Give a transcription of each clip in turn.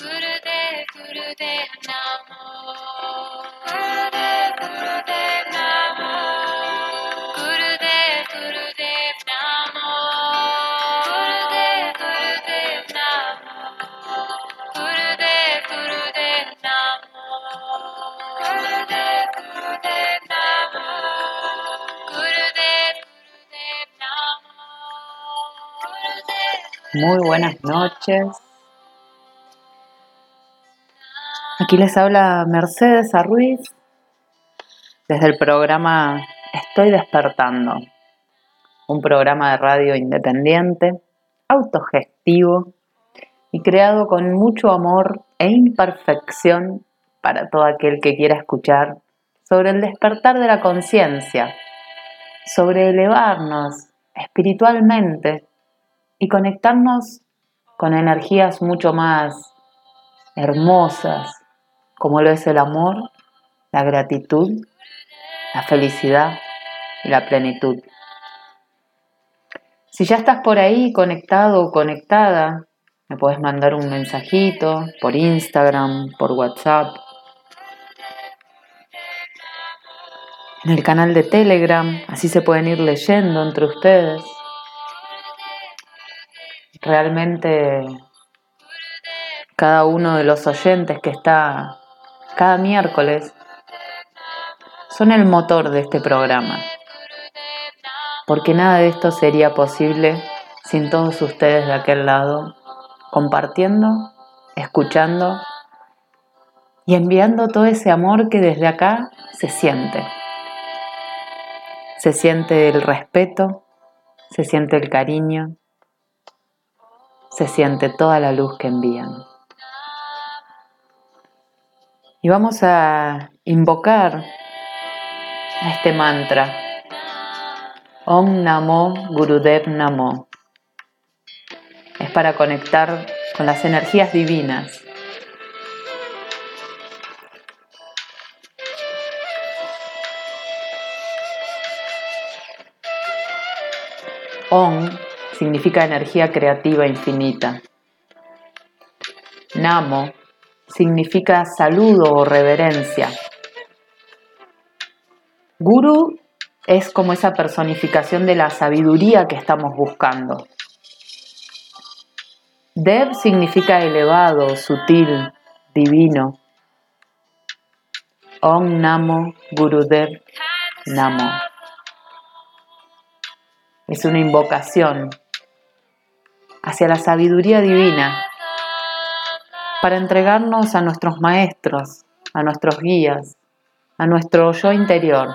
Gurudev, Gurudev Namo. Gurudev, Gurudev Namo. Gurudev, Gurudev Namo. Gurudev, Gurudev Namo. Gurudev, Gurudev Namo. Gurudev, Gurudev Namo. Gurudev, Gurudev Namo. Gurudev, Muy buenas noches. Aquí les habla Mercedes Arruiz. Desde el programa Estoy despertando, un programa de radio independiente, autogestivo y creado con mucho amor e imperfección para todo aquel que quiera escuchar sobre el despertar de la conciencia, sobre elevarnos espiritualmente y conectarnos con energías mucho más hermosas, como lo es el amor, la gratitud, la felicidad y la plenitud. Si ya estás por ahí conectado o conectada, me puedes mandar un mensajito por Instagram, por WhatsApp, en el canal de Telegram, así se pueden ir leyendo entre ustedes. Realmente cada uno de los oyentes que está cada miércoles son el motor de este programa, porque nada de esto sería posible sin todos ustedes de aquel lado, compartiendo, escuchando y enviando todo ese amor que desde acá se siente. Se siente el respeto, se siente el cariño, se siente toda la luz que envían. Y vamos a invocar a este mantra. Om Namo Gurudev Namo. Es para conectar con las energías divinas. Om significa energía creativa infinita. Namo significa saludo o reverencia. Guru es como esa personificación de la sabiduría que estamos buscando. Dev significa elevado, sutil, divino. Om Namo Gurudev Namo. Es una invocación hacia la sabiduría divina para entregarnos a nuestros maestros, a nuestros guías, a nuestro yo interior,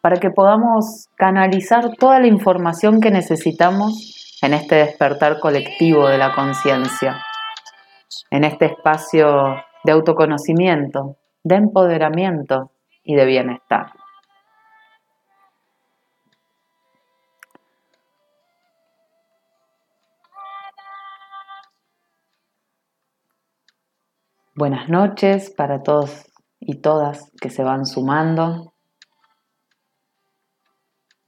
para que podamos canalizar toda la información que necesitamos en este despertar colectivo de la conciencia, en este espacio de autoconocimiento, de empoderamiento y de bienestar. Buenas noches para todos y todas que se van sumando.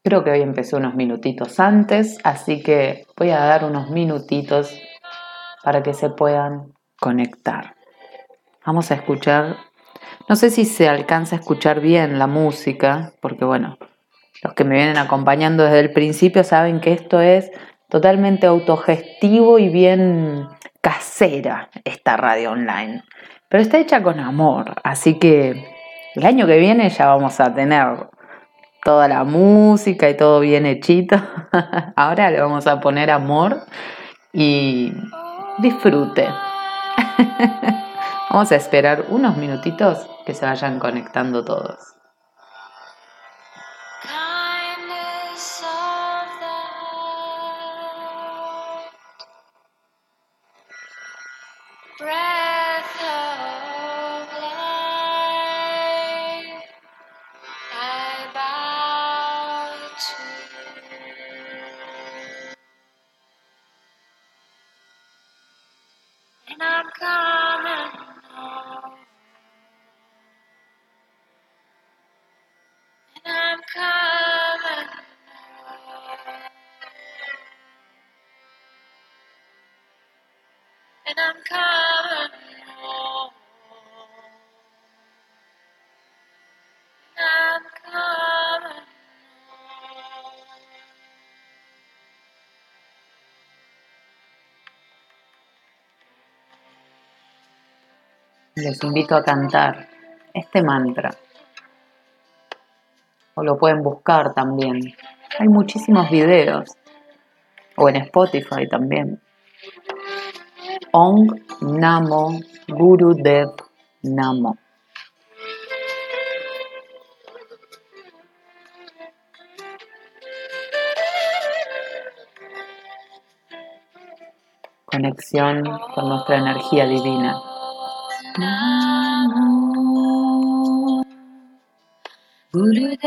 Creo que hoy empecé unos minutitos antes, así que voy a dar unos minutitos para que se puedan conectar. Vamos a escuchar, no sé si se alcanza a escuchar bien la música, porque bueno, los que me vienen acompañando desde el principio saben que esto es totalmente autogestivo y bien casera esta radio online. Pero está hecha con amor, así que el año que viene ya vamos a tener toda la música y todo bien hechito. Ahora le vamos a poner amor y disfrute. Vamos a esperar unos minutitos que se vayan conectando todos. Les invito a cantar este mantra. O lo pueden buscar también. Hay muchísimos videos. O en Spotify también. Ong Namo Guru Dev Namo. Conexión con nuestra energía divina. Namo Gurudev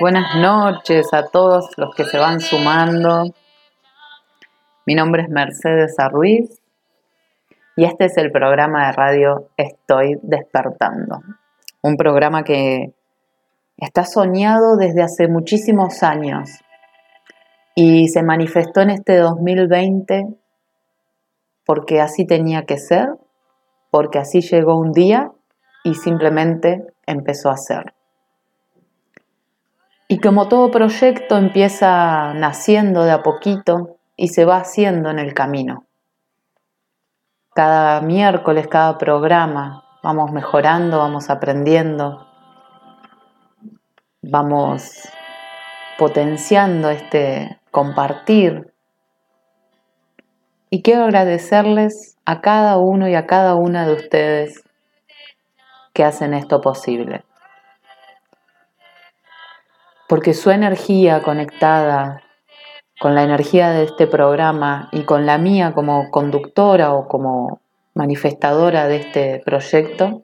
buenas noches a todos los que se van sumando. Mi nombre es Mercedes Arruiz y este es el programa de radio Estoy despertando. Un programa que está soñado desde hace muchísimos años y se manifestó en este 2020 porque así tenía que ser, porque así llegó un día y simplemente empezó a ser. Y como todo proyecto empieza naciendo de a poquito y se va haciendo en el camino. Cada miércoles, cada programa, vamos mejorando, vamos aprendiendo, vamos potenciando este compartir. Y quiero agradecerles a cada uno y a cada una de ustedes que hacen esto posible. Porque su energía conectada con la energía de este programa y con la mía como conductora o como manifestadora de este proyecto,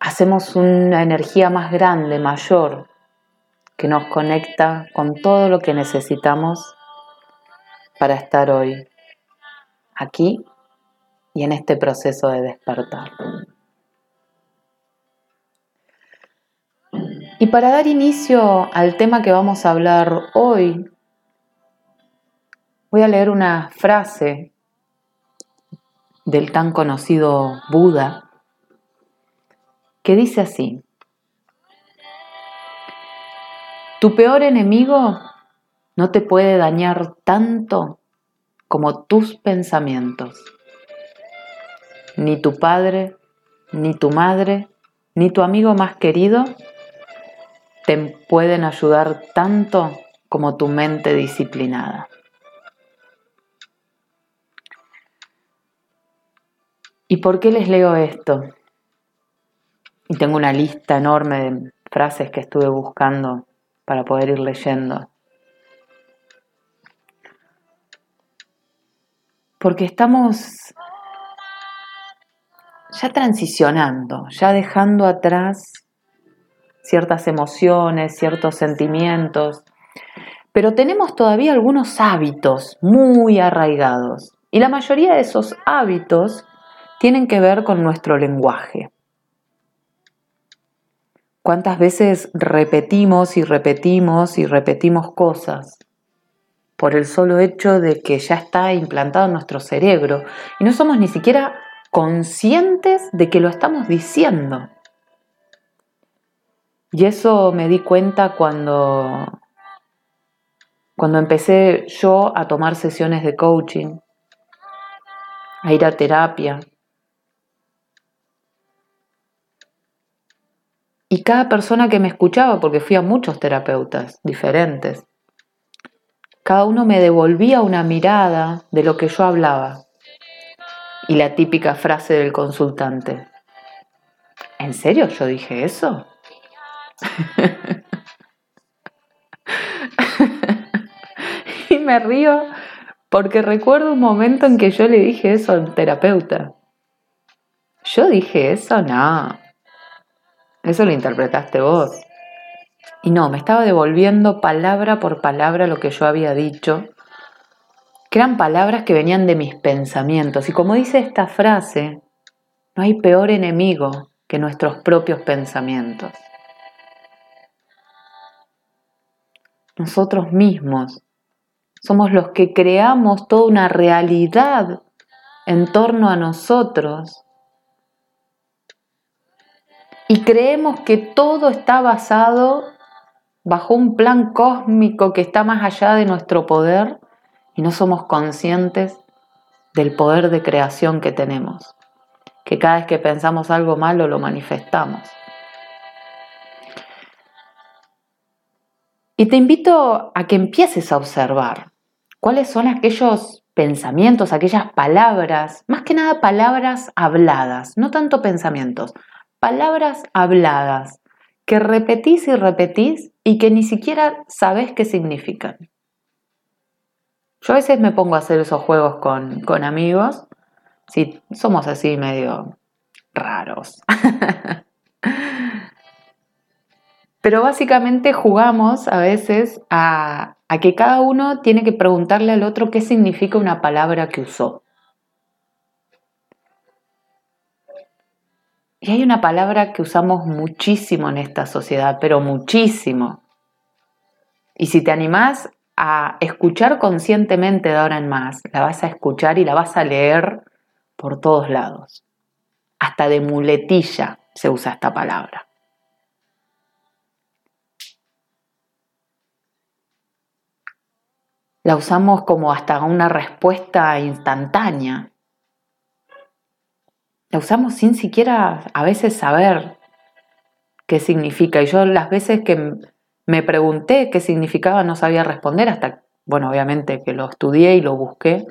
hacemos una energía más grande, mayor, que nos conecta con todo lo que necesitamos para estar hoy aquí y en este proceso de despertar. Y para dar inicio al tema que vamos a hablar hoy, voy a leer una frase del tan conocido Buda que dice así, tu peor enemigo no te puede dañar tanto como tus pensamientos. Ni tu padre, ni tu madre, ni tu amigo más querido te pueden ayudar tanto como tu mente disciplinada. ¿Y por qué les leo esto? Y tengo una lista enorme de frases que estuve buscando para poder ir leyendo. Porque estamos ya transicionando, ya dejando atrás ciertas emociones, ciertos sentimientos, pero tenemos todavía algunos hábitos muy arraigados y la mayoría de esos hábitos tienen que ver con nuestro lenguaje. ¿Cuántas veces repetimos y repetimos y repetimos cosas por el solo hecho de que ya está implantado en nuestro cerebro y no somos ni siquiera conscientes de que lo estamos diciendo? Y eso me di cuenta cuando, cuando empecé yo a tomar sesiones de coaching, a ir a terapia. Y cada persona que me escuchaba, porque fui a muchos terapeutas diferentes, cada uno me devolvía una mirada de lo que yo hablaba. Y la típica frase del consultante. ¿En serio yo dije eso? y me río porque recuerdo un momento en que yo le dije eso al terapeuta. Yo dije eso, no. Eso lo interpretaste vos. Y no, me estaba devolviendo palabra por palabra lo que yo había dicho, que eran palabras que venían de mis pensamientos. Y como dice esta frase, no hay peor enemigo que nuestros propios pensamientos. Nosotros mismos somos los que creamos toda una realidad en torno a nosotros y creemos que todo está basado bajo un plan cósmico que está más allá de nuestro poder y no somos conscientes del poder de creación que tenemos, que cada vez que pensamos algo malo lo manifestamos. Y te invito a que empieces a observar cuáles son aquellos pensamientos, aquellas palabras, más que nada palabras habladas, no tanto pensamientos, palabras habladas que repetís y repetís y que ni siquiera sabes qué significan. Yo a veces me pongo a hacer esos juegos con, con amigos, si somos así medio raros. Pero básicamente jugamos a veces a, que cada uno tiene que preguntarle al otro qué significa una palabra que usó. Y hay una palabra que usamos muchísimo en esta sociedad, pero muchísimo. Y si te animás a escuchar conscientemente de ahora en más, la vas a escuchar y la vas a leer por todos lados. Hasta de muletilla se usa esta palabra. La usamos como hasta una respuesta instantánea. La usamos sin siquiera a veces saber qué significa. Y yo las veces que me pregunté qué significaba no sabía responder hasta, bueno, obviamente que lo estudié y lo busqué.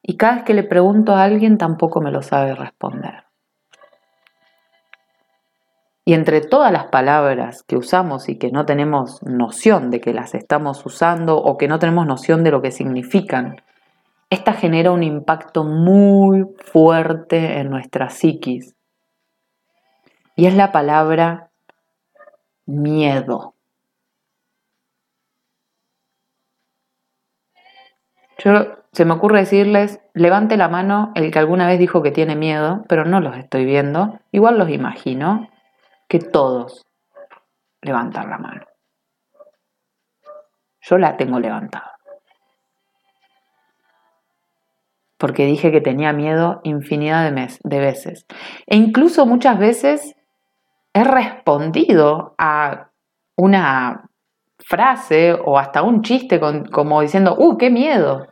Y cada vez que le pregunto a alguien tampoco me lo sabe responder. Y entre todas las palabras que usamos y que no tenemos noción de que las estamos usando o que no tenemos noción de lo que significan, esta genera un impacto muy fuerte en nuestra psiquis. Y es la palabra miedo. Yo se me ocurre decirles, levante la mano el que alguna vez dijo que tiene miedo, pero no los estoy viendo. Igual los imagino que todos levantan la mano. Yo la tengo levantada. porque dije que tenía miedo infinidad de, mes, de veces. E incluso muchas veces he respondido a una frase o hasta un chiste como diciendo, ¡uh, qué miedo!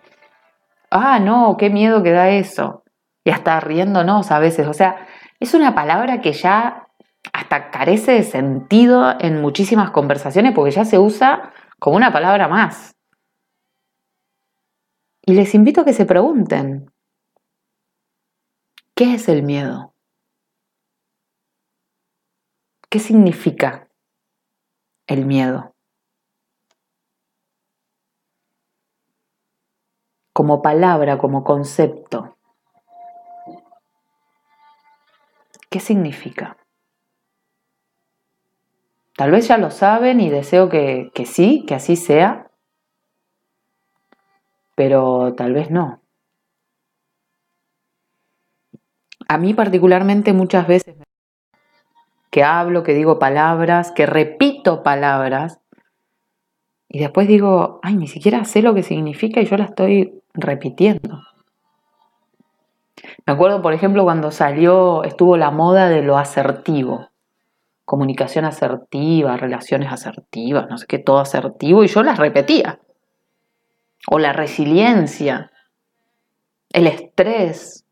Ah, no, qué miedo que da eso. Y hasta riéndonos a veces. O sea, es una palabra que ya hasta carece de sentido en muchísimas conversaciones porque ya se usa como una palabra más. Y les invito a que se pregunten, ¿qué es el miedo? ¿Qué significa el miedo? Como palabra, como concepto. ¿Qué significa? Tal vez ya lo saben y deseo que, que sí, que así sea, pero tal vez no. A mí particularmente muchas veces que hablo, que digo palabras, que repito palabras, y después digo, ay, ni siquiera sé lo que significa y yo la estoy repitiendo. Me acuerdo, por ejemplo, cuando salió, estuvo la moda de lo asertivo, comunicación asertiva, relaciones asertivas, no sé qué, todo asertivo, y yo las repetía. O la resiliencia, el estrés,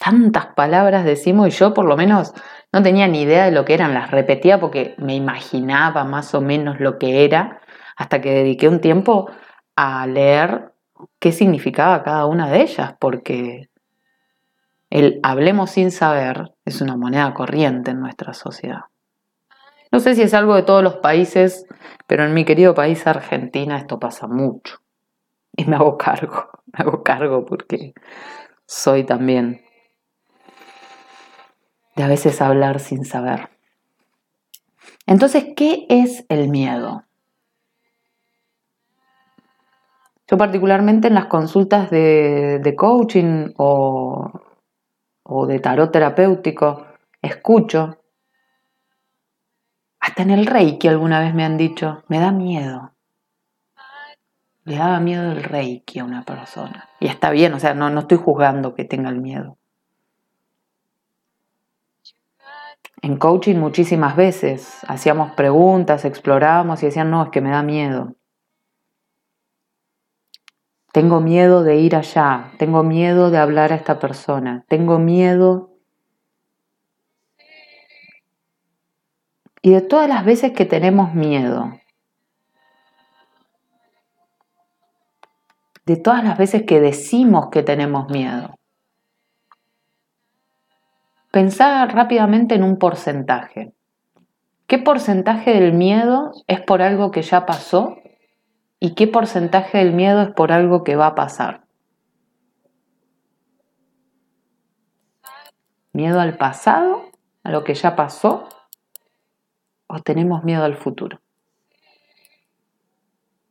Tantas palabras decimos y yo por lo menos no tenía ni idea de lo que eran, las repetía porque me imaginaba más o menos lo que era, hasta que dediqué un tiempo a leer qué significaba cada una de ellas, porque el hablemos sin saber es una moneda corriente en nuestra sociedad. No sé si es algo de todos los países, pero en mi querido país Argentina esto pasa mucho. Y me hago cargo, me hago cargo porque soy también de a veces hablar sin saber. Entonces, ¿qué es el miedo? Yo particularmente en las consultas de, coaching o, de tarot terapéutico escucho, hasta en el reiki alguna vez me han dicho, me da miedo. Le daba miedo el reiki a una persona. Y está bien, o sea, no, no estoy juzgando que tenga el miedo. En coaching muchísimas veces hacíamos preguntas, explorábamos y decían, no, es que me da miedo. Tengo miedo de ir allá, tengo miedo de hablar a esta persona, tengo miedo. Y de todas las veces que tenemos miedo, de todas las veces que decimos que tenemos miedo, Pensar rápidamente en un porcentaje. ¿Qué porcentaje del miedo es por algo que ya pasó y qué porcentaje del miedo es por algo que va a pasar? ¿Miedo al pasado, a lo que ya pasó? ¿O tenemos miedo al futuro?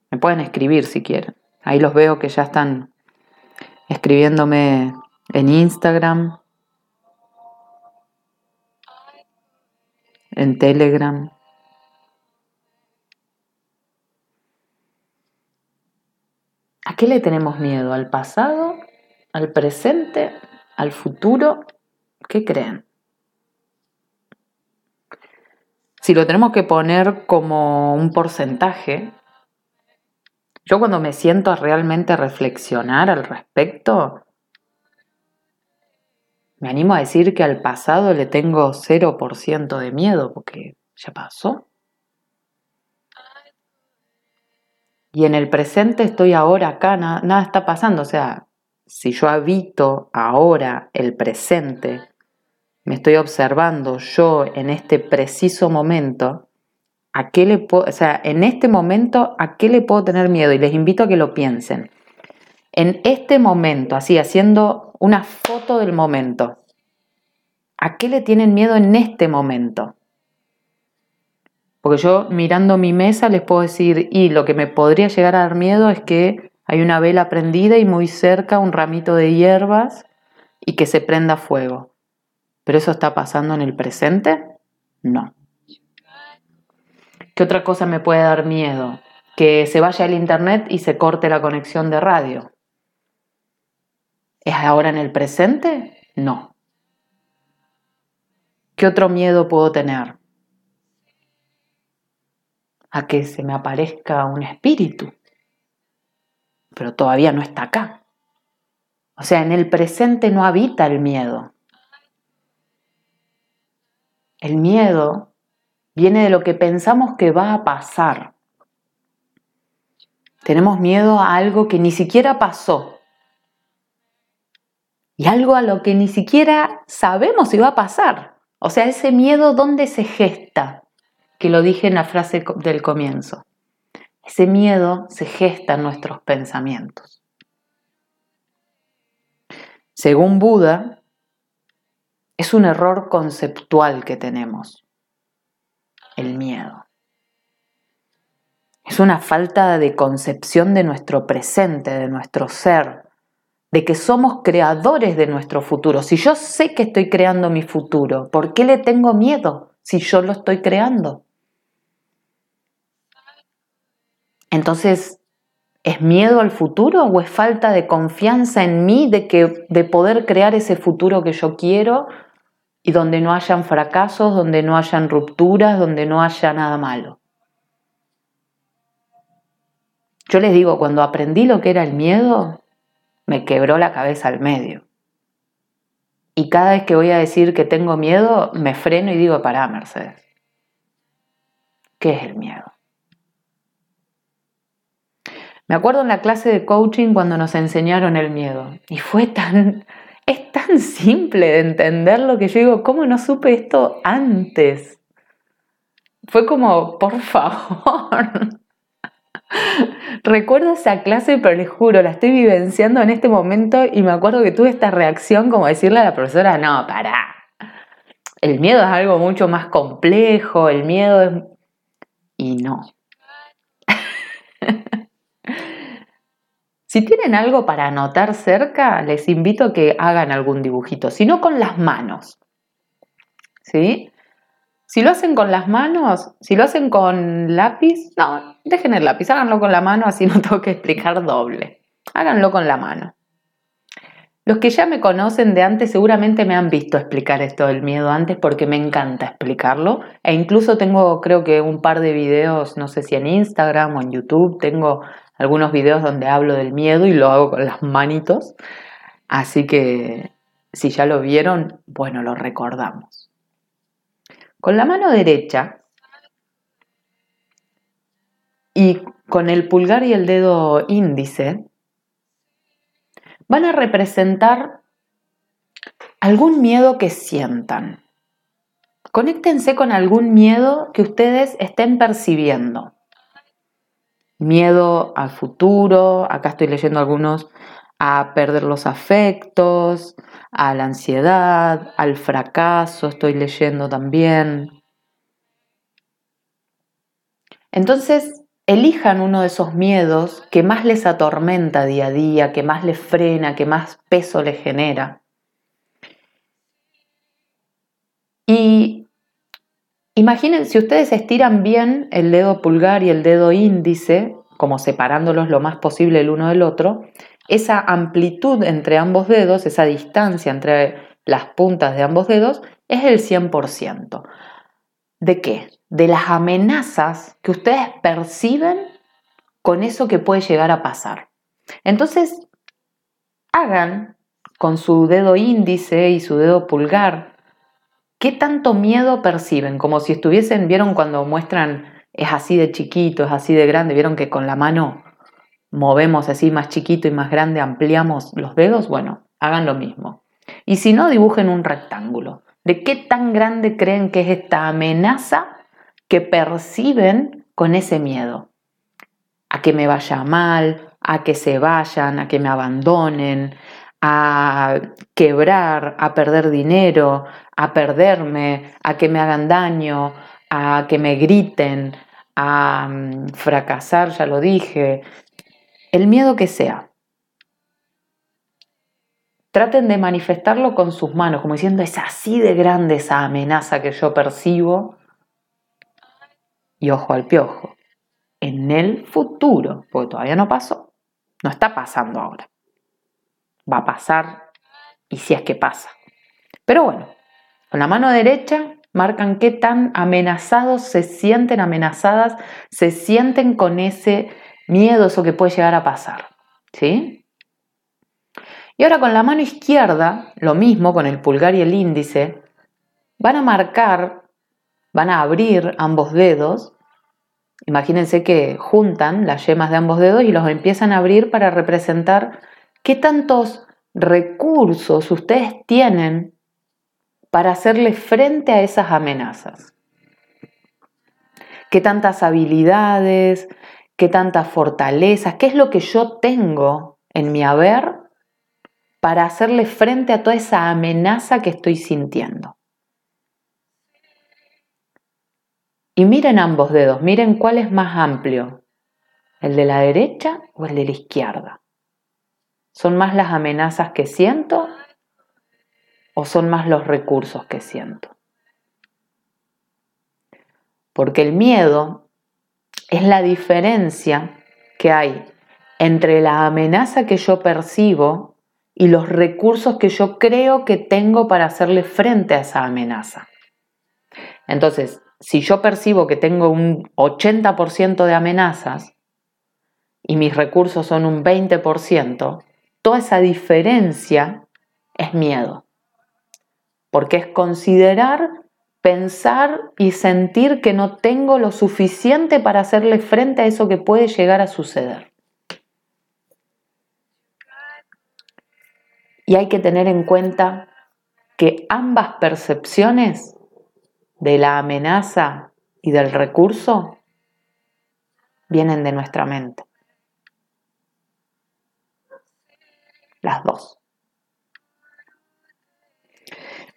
Me pueden escribir si quieren. Ahí los veo que ya están escribiéndome en Instagram, en Telegram. ¿A qué le tenemos miedo? ¿Al pasado? ¿Al presente? ¿Al futuro? ¿Qué creen? Si lo tenemos que poner como un porcentaje, yo cuando me siento a realmente reflexionar al respecto, me animo a decir que al pasado le tengo 0% de miedo porque ya pasó. Y en el presente estoy ahora acá, nada, nada está pasando. O sea, si yo habito ahora el presente, me estoy observando yo en este preciso momento, ¿a qué le puedo, o sea, en este momento, ¿a qué le puedo tener miedo? Y les invito a que lo piensen. En este momento, así, haciendo una foto del momento. ¿A qué le tienen miedo en este momento? Porque yo mirando mi mesa les puedo decir, y lo que me podría llegar a dar miedo es que hay una vela prendida y muy cerca un ramito de hierbas y que se prenda fuego. ¿Pero eso está pasando en el presente? No. ¿Qué otra cosa me puede dar miedo? Que se vaya el internet y se corte la conexión de radio. ¿Es ahora en el presente? No. ¿Qué otro miedo puedo tener? A que se me aparezca un espíritu, pero todavía no está acá. O sea, en el presente no habita el miedo. El miedo viene de lo que pensamos que va a pasar. Tenemos miedo a algo que ni siquiera pasó, y algo a lo que ni siquiera sabemos si va a pasar. O sea, ese miedo, ¿dónde se gesta? Que lo dije en la frase del comienzo. Ese miedo se gesta en nuestros pensamientos. Según Buda, es un error conceptual que tenemos, el miedo. Es una falta de concepción de nuestro presente, de nuestro ser, de que somos creadores de nuestro futuro. Si yo sé que estoy creando mi futuro, ¿por qué le tengo miedo si yo lo estoy creando? Entonces, ¿es miedo al futuro o es falta de confianza en mí de, que, de poder crear ese futuro que yo quiero y donde no hayan fracasos, donde no hayan rupturas, donde no haya nada malo? Yo les digo, cuando aprendí lo que era el miedo, me quebró la cabeza al medio. Y cada vez que voy a decir que tengo miedo, me freno y digo, pará, Mercedes. ¿Qué es el miedo? Me acuerdo en la clase de coaching cuando nos enseñaron el miedo. Y fue tan, es tan simple de entenderlo que yo digo, ¿cómo no supe esto antes? Fue como, por favor. Recuerdo esa clase, pero les juro, la estoy vivenciando en este momento y me acuerdo que tuve esta reacción como decirle a la profesora, no, pará. El miedo es algo mucho más complejo, el miedo es... Y no. Si tienen algo para anotar cerca, les invito a que hagan algún dibujito, si no con las manos. ¿Sí? Si lo hacen con las manos, si lo hacen con lápiz, no, dejen el lápiz, háganlo con la mano, así no tengo que explicar doble. Háganlo con la mano. Los que ya me conocen de antes seguramente me han visto explicar esto del miedo antes porque me encanta explicarlo. E incluso tengo creo que un par de videos, no sé si en Instagram o en YouTube, tengo algunos videos donde hablo del miedo y lo hago con las manitos. Así que si ya lo vieron, bueno, lo recordamos. Con la mano derecha y con el pulgar y el dedo índice van a representar algún miedo que sientan. Conéctense con algún miedo que ustedes estén percibiendo. Miedo al futuro, acá estoy leyendo algunos, a perder los afectos, a la ansiedad, al fracaso, estoy leyendo también. Entonces, elijan uno de esos miedos que más les atormenta día a día, que más les frena, que más peso les genera. Y imaginen, si ustedes estiran bien el dedo pulgar y el dedo índice, como separándolos lo más posible el uno del otro, esa amplitud entre ambos dedos, esa distancia entre las puntas de ambos dedos, es el 100%. ¿De qué? De las amenazas que ustedes perciben con eso que puede llegar a pasar. Entonces, hagan con su dedo índice y su dedo pulgar qué tanto miedo perciben, como si estuviesen, vieron cuando muestran, es así de chiquito, es así de grande, vieron que con la mano movemos así más chiquito y más grande, ampliamos los dedos, bueno, hagan lo mismo. Y si no, dibujen un rectángulo. ¿De qué tan grande creen que es esta amenaza que perciben con ese miedo? A que me vaya mal, a que se vayan, a que me abandonen, a quebrar, a perder dinero, a perderme, a que me hagan daño, a que me griten, a mm, fracasar, ya lo dije, el miedo que sea. Traten de manifestarlo con sus manos, como diciendo, es así de grande esa amenaza que yo percibo. Y ojo al piojo, en el futuro, porque todavía no pasó, no está pasando ahora. Va a pasar y si es que pasa. Pero bueno, con la mano derecha marcan qué tan amenazados se sienten, amenazadas, se sienten con ese miedo, eso que puede llegar a pasar. ¿Sí? Y ahora con la mano izquierda, lo mismo con el pulgar y el índice, van a marcar, van a abrir ambos dedos. Imagínense que juntan las yemas de ambos dedos y los empiezan a abrir para representar qué tantos recursos ustedes tienen para hacerle frente a esas amenazas. Qué tantas habilidades, qué tantas fortalezas, qué es lo que yo tengo en mi haber para hacerle frente a toda esa amenaza que estoy sintiendo. Y miren ambos dedos, miren cuál es más amplio, el de la derecha o el de la izquierda. ¿Son más las amenazas que siento o son más los recursos que siento? Porque el miedo es la diferencia que hay entre la amenaza que yo percibo y los recursos que yo creo que tengo para hacerle frente a esa amenaza. Entonces, si yo percibo que tengo un 80% de amenazas y mis recursos son un 20%, toda esa diferencia es miedo. porque es considerar, pensar y sentir que no tengo lo suficiente para hacerle frente a eso que puede llegar a suceder. Y hay que tener en cuenta que ambas percepciones de la amenaza y del recurso vienen de nuestra mente. Las dos.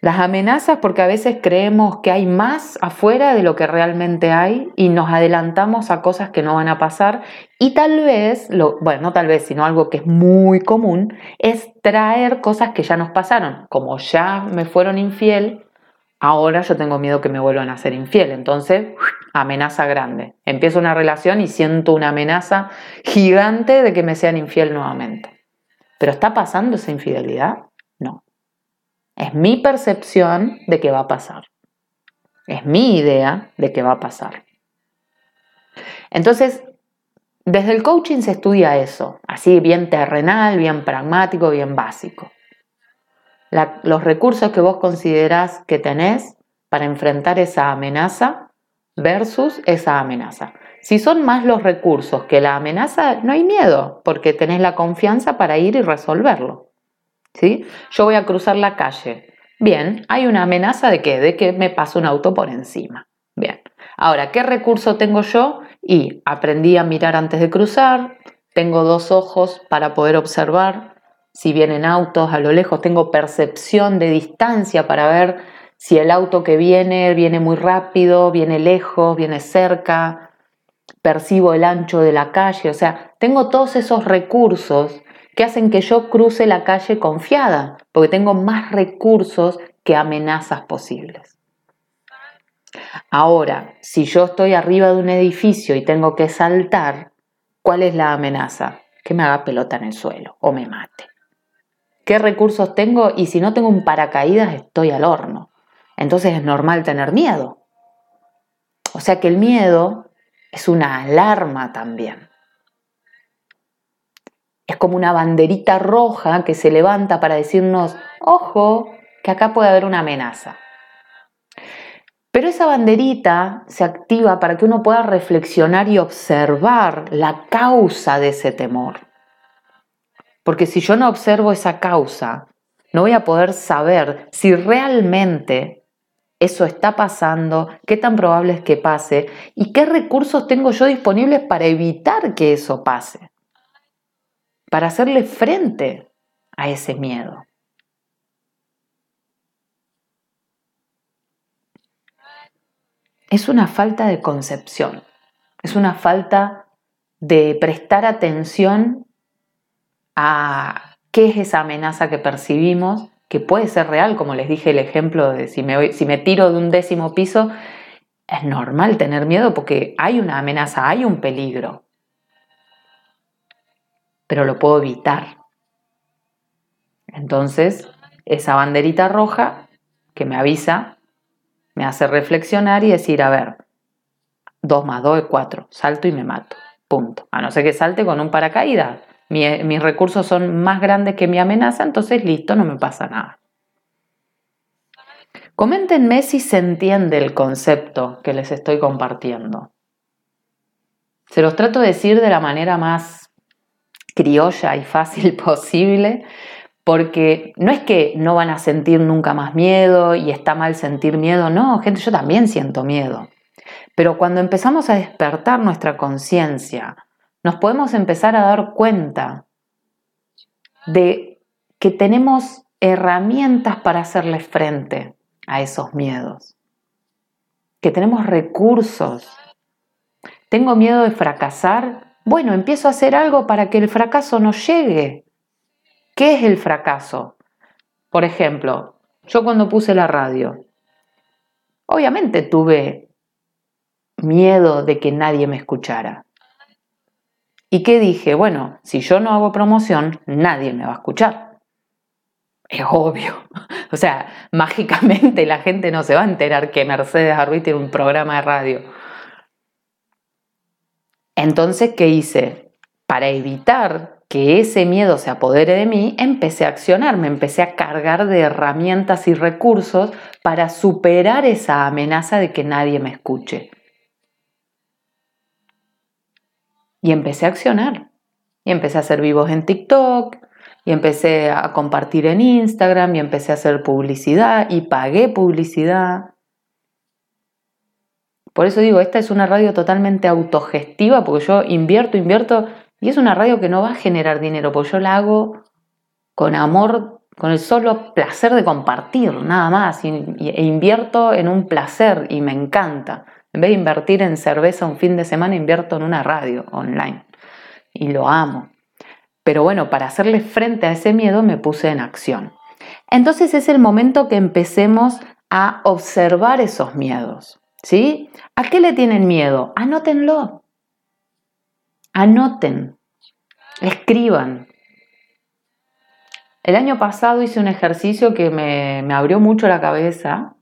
Las amenazas porque a veces creemos que hay más afuera de lo que realmente hay y nos adelantamos a cosas que no van a pasar y tal vez, bueno, no tal vez, sino algo que es muy común, es traer cosas que ya nos pasaron. Como ya me fueron infiel, ahora yo tengo miedo que me vuelvan a ser infiel. Entonces, amenaza grande. Empiezo una relación y siento una amenaza gigante de que me sean infiel nuevamente. ¿Pero está pasando esa infidelidad? No. Es mi percepción de que va a pasar. Es mi idea de que va a pasar. Entonces, desde el coaching se estudia eso, así bien terrenal, bien pragmático, bien básico. los recursos que vos considerás que tenés para enfrentar esa amenaza versus esa amenaza. Si son más los recursos que la amenaza, no hay miedo, porque tenés la confianza para ir y resolverlo. ¿sí? Yo voy a cruzar la calle. Bien, hay una amenaza de que, de que me pase un auto por encima. Bien, ahora, ¿qué recurso tengo yo? Y aprendí a mirar antes de cruzar, tengo dos ojos para poder observar si vienen autos a lo lejos, tengo percepción de distancia para ver si el auto que viene viene muy rápido, viene lejos, viene cerca, percibo el ancho de la calle, o sea, tengo todos esos recursos que hacen que yo cruce la calle confiada, porque tengo más recursos que amenazas posibles. Ahora, si yo estoy arriba de un edificio y tengo que saltar, ¿cuál es la amenaza? Que me haga pelota en el suelo o me mate. ¿Qué recursos tengo? Y si no tengo un paracaídas, estoy al horno. Entonces es normal tener miedo. O sea que el miedo es una alarma también. Es como una banderita roja que se levanta para decirnos, ojo, que acá puede haber una amenaza. Pero esa banderita se activa para que uno pueda reflexionar y observar la causa de ese temor. Porque si yo no observo esa causa, no voy a poder saber si realmente eso está pasando, qué tan probable es que pase y qué recursos tengo yo disponibles para evitar que eso pase para hacerle frente a ese miedo. Es una falta de concepción, es una falta de prestar atención a qué es esa amenaza que percibimos, que puede ser real, como les dije el ejemplo de si me, si me tiro de un décimo piso, es normal tener miedo porque hay una amenaza, hay un peligro pero lo puedo evitar. Entonces, esa banderita roja que me avisa, me hace reflexionar y decir, a ver, 2 más 2 es 4, salto y me mato, punto. A no ser que salte con un paracaídas. Mis recursos son más grandes que mi amenaza, entonces listo, no me pasa nada. Coméntenme si se entiende el concepto que les estoy compartiendo. Se los trato de decir de la manera más criolla y fácil posible, porque no es que no van a sentir nunca más miedo y está mal sentir miedo, no, gente, yo también siento miedo. Pero cuando empezamos a despertar nuestra conciencia, nos podemos empezar a dar cuenta de que tenemos herramientas para hacerle frente a esos miedos, que tenemos recursos. ¿Tengo miedo de fracasar? Bueno, empiezo a hacer algo para que el fracaso no llegue. ¿Qué es el fracaso? Por ejemplo, yo cuando puse la radio, obviamente tuve miedo de que nadie me escuchara. ¿Y qué dije? Bueno, si yo no hago promoción, nadie me va a escuchar. Es obvio. O sea, mágicamente la gente no se va a enterar que Mercedes Arruí tiene un programa de radio. Entonces, ¿qué hice? Para evitar que ese miedo se apodere de mí, empecé a accionar, me empecé a cargar de herramientas y recursos para superar esa amenaza de que nadie me escuche. Y empecé a accionar. Y empecé a hacer vivos en TikTok, y empecé a compartir en Instagram, y empecé a hacer publicidad, y pagué publicidad. Por eso digo, esta es una radio totalmente autogestiva, porque yo invierto, invierto, y es una radio que no va a generar dinero, porque yo la hago con amor, con el solo placer de compartir, nada más, e invierto en un placer y me encanta. En vez de invertir en cerveza un fin de semana, invierto en una radio online y lo amo. Pero bueno, para hacerle frente a ese miedo me puse en acción. Entonces es el momento que empecemos a observar esos miedos. ¿Sí? ¿A qué le tienen miedo? Anótenlo. Anoten. Escriban. El año pasado hice un ejercicio que me, abrió mucho la cabeza,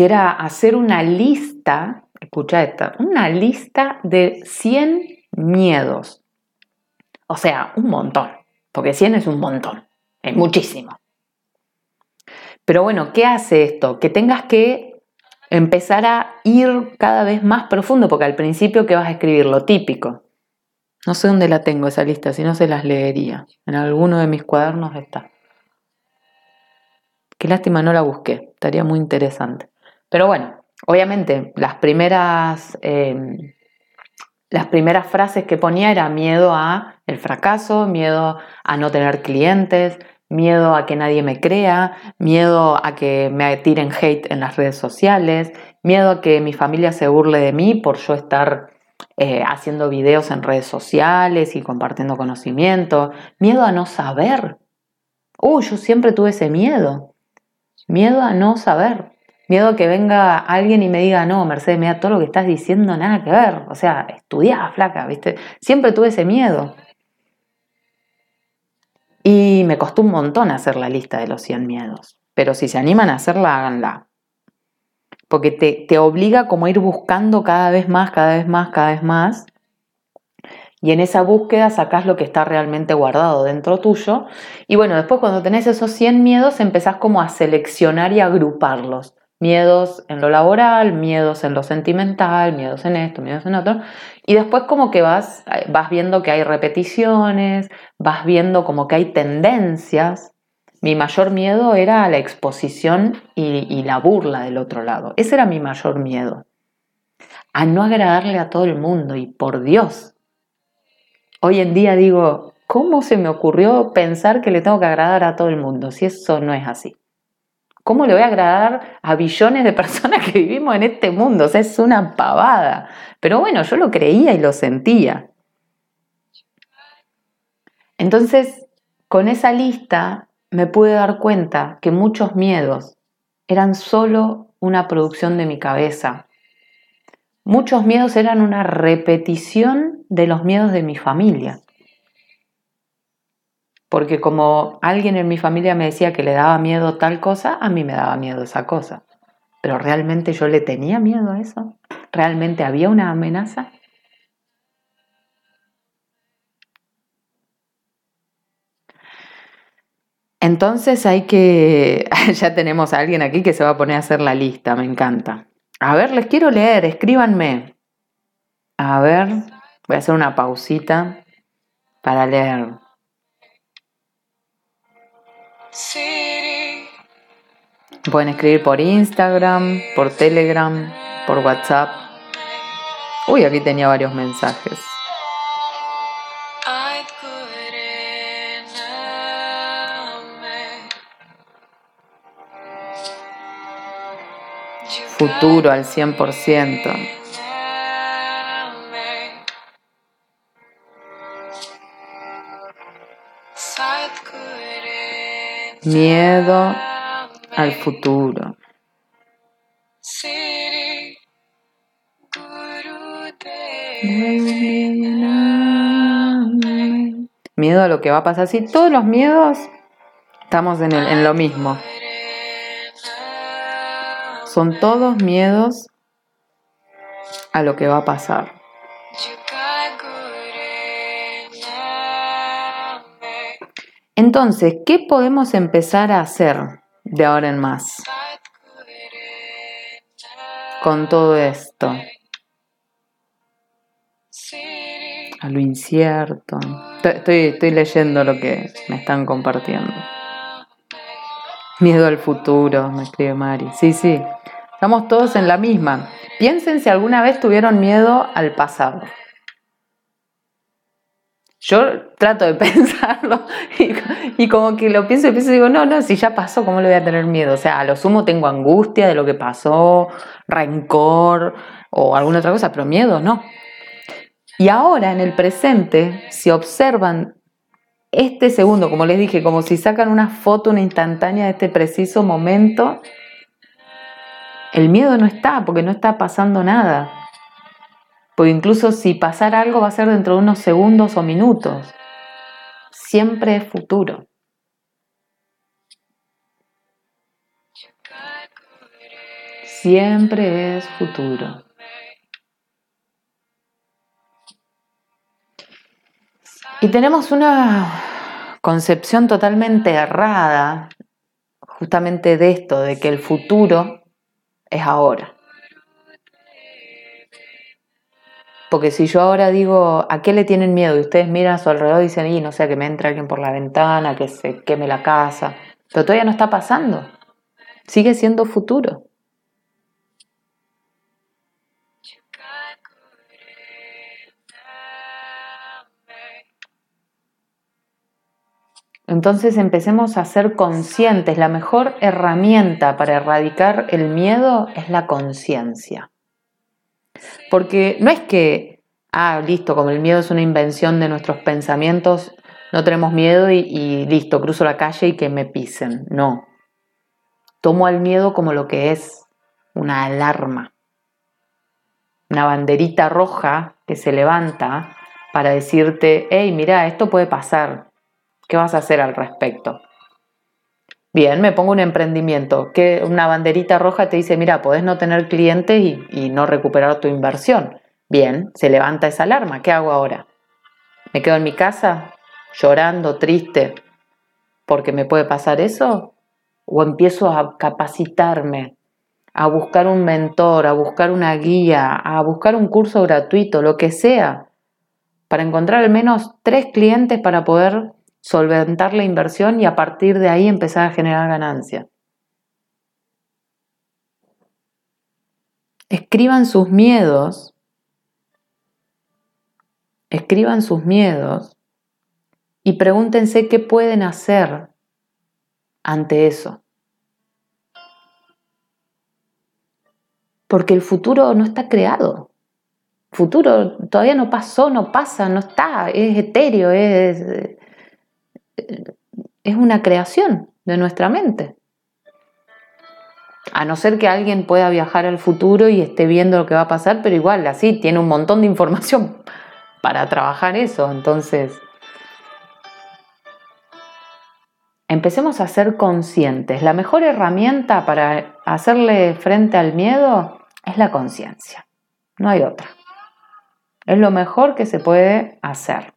que era hacer una lista, escucha esta, una lista de 100 miedos. O sea, un montón, porque 100 es un montón, es muchísimo. Pero bueno, ¿qué hace esto? Que tengas que empezar a ir cada vez más profundo, porque al principio que vas a escribir lo típico. No sé dónde la tengo esa lista, si no se las leería. En alguno de mis cuadernos está. Qué lástima no la busqué, estaría muy interesante. Pero bueno, obviamente las primeras, eh, las primeras frases que ponía era miedo a el fracaso, miedo a no tener clientes, miedo a que nadie me crea, miedo a que me tiren hate en las redes sociales, miedo a que mi familia se burle de mí por yo estar eh, haciendo videos en redes sociales y compartiendo conocimiento, miedo a no saber. Uy, yo siempre tuve ese miedo, miedo a no saber. Miedo a que venga alguien y me diga, no, Mercedes, mira, todo lo que estás diciendo nada que ver. O sea, estudiá, flaca, ¿viste? Siempre tuve ese miedo. Y me costó un montón hacer la lista de los 100 miedos. Pero si se animan a hacerla, háganla. Porque te, te obliga como a ir buscando cada vez más, cada vez más, cada vez más. Y en esa búsqueda sacás lo que está realmente guardado dentro tuyo. Y bueno, después cuando tenés esos 100 miedos, empezás como a seleccionar y agruparlos. Miedos en lo laboral, miedos en lo sentimental, miedos en esto, miedos en otro. Y después como que vas, vas viendo que hay repeticiones, vas viendo como que hay tendencias. Mi mayor miedo era la exposición y, y la burla del otro lado. Ese era mi mayor miedo. A no agradarle a todo el mundo. Y por Dios, hoy en día digo, ¿cómo se me ocurrió pensar que le tengo que agradar a todo el mundo si eso no es así? ¿Cómo le voy a agradar a billones de personas que vivimos en este mundo? O sea, es una pavada. Pero bueno, yo lo creía y lo sentía. Entonces, con esa lista me pude dar cuenta que muchos miedos eran solo una producción de mi cabeza. Muchos miedos eran una repetición de los miedos de mi familia porque como alguien en mi familia me decía que le daba miedo tal cosa, a mí me daba miedo esa cosa. Pero realmente yo le tenía miedo a eso. ¿Realmente había una amenaza? Entonces hay que, ya tenemos a alguien aquí que se va a poner a hacer la lista, me encanta. A ver, les quiero leer, escríbanme. A ver, voy a hacer una pausita para leer. Pueden escribir por Instagram, por Telegram, por WhatsApp. Uy, aquí tenía varios mensajes. Futuro al 100%. Miedo al futuro. Miedo a lo que va a pasar. Si todos los miedos estamos en, en lo mismo. Son todos miedos a lo que va a pasar. Entonces, ¿qué podemos empezar a hacer de ahora en más con todo esto? A lo incierto. Estoy, estoy leyendo lo que me están compartiendo. Miedo al futuro, me escribe Mari. Sí, sí. Estamos todos en la misma. Piensen si alguna vez tuvieron miedo al pasado. Yo trato de pensarlo y, como que lo pienso y pienso y digo, no, no, si ya pasó, ¿cómo le voy a tener miedo? O sea, a lo sumo tengo angustia de lo que pasó, rencor o alguna otra cosa, pero miedo no. Y ahora, en el presente, si observan este segundo, como les dije, como si sacan una foto, una instantánea de este preciso momento, el miedo no está, porque no está pasando nada. Porque incluso si pasara algo va a ser dentro de unos segundos o minutos. Siempre es futuro. Siempre es futuro. Y tenemos una concepción totalmente errada justamente de esto, de que el futuro es ahora. Porque si yo ahora digo, ¿a qué le tienen miedo? Y ustedes miran a su alrededor y dicen, y no sé, que me entre alguien por la ventana, que se queme la casa. Pero todavía no está pasando. Sigue siendo futuro. Entonces empecemos a ser conscientes. La mejor herramienta para erradicar el miedo es la conciencia. Porque no es que, ah, listo, como el miedo es una invención de nuestros pensamientos, no tenemos miedo y, listo, cruzo la calle y que me pisen. No. Tomo al miedo como lo que es una alarma, una banderita roja que se levanta para decirte, hey, mira, esto puede pasar, ¿qué vas a hacer al respecto? Bien, me pongo un emprendimiento, que una banderita roja te dice, mira, podés no tener clientes y, no recuperar tu inversión. Bien, se levanta esa alarma, ¿qué hago ahora? ¿Me quedo en mi casa llorando, triste, porque me puede pasar eso? ¿O empiezo a capacitarme, a buscar un mentor, a buscar una guía, a buscar un curso gratuito, lo que sea, para encontrar al menos tres clientes para poder solventar la inversión y a partir de ahí empezar a generar ganancia. Escriban sus miedos, escriban sus miedos y pregúntense qué pueden hacer ante eso. Porque el futuro no está creado. Futuro todavía no pasó, no pasa, no está, es etéreo, es, es una creación de nuestra mente. A no ser que alguien pueda viajar al futuro y esté viendo lo que va a pasar, pero igual así tiene un montón de información para trabajar eso. Entonces, empecemos a ser conscientes. La mejor herramienta para hacerle frente al miedo es la conciencia. No hay otra. Es lo mejor que se puede hacer.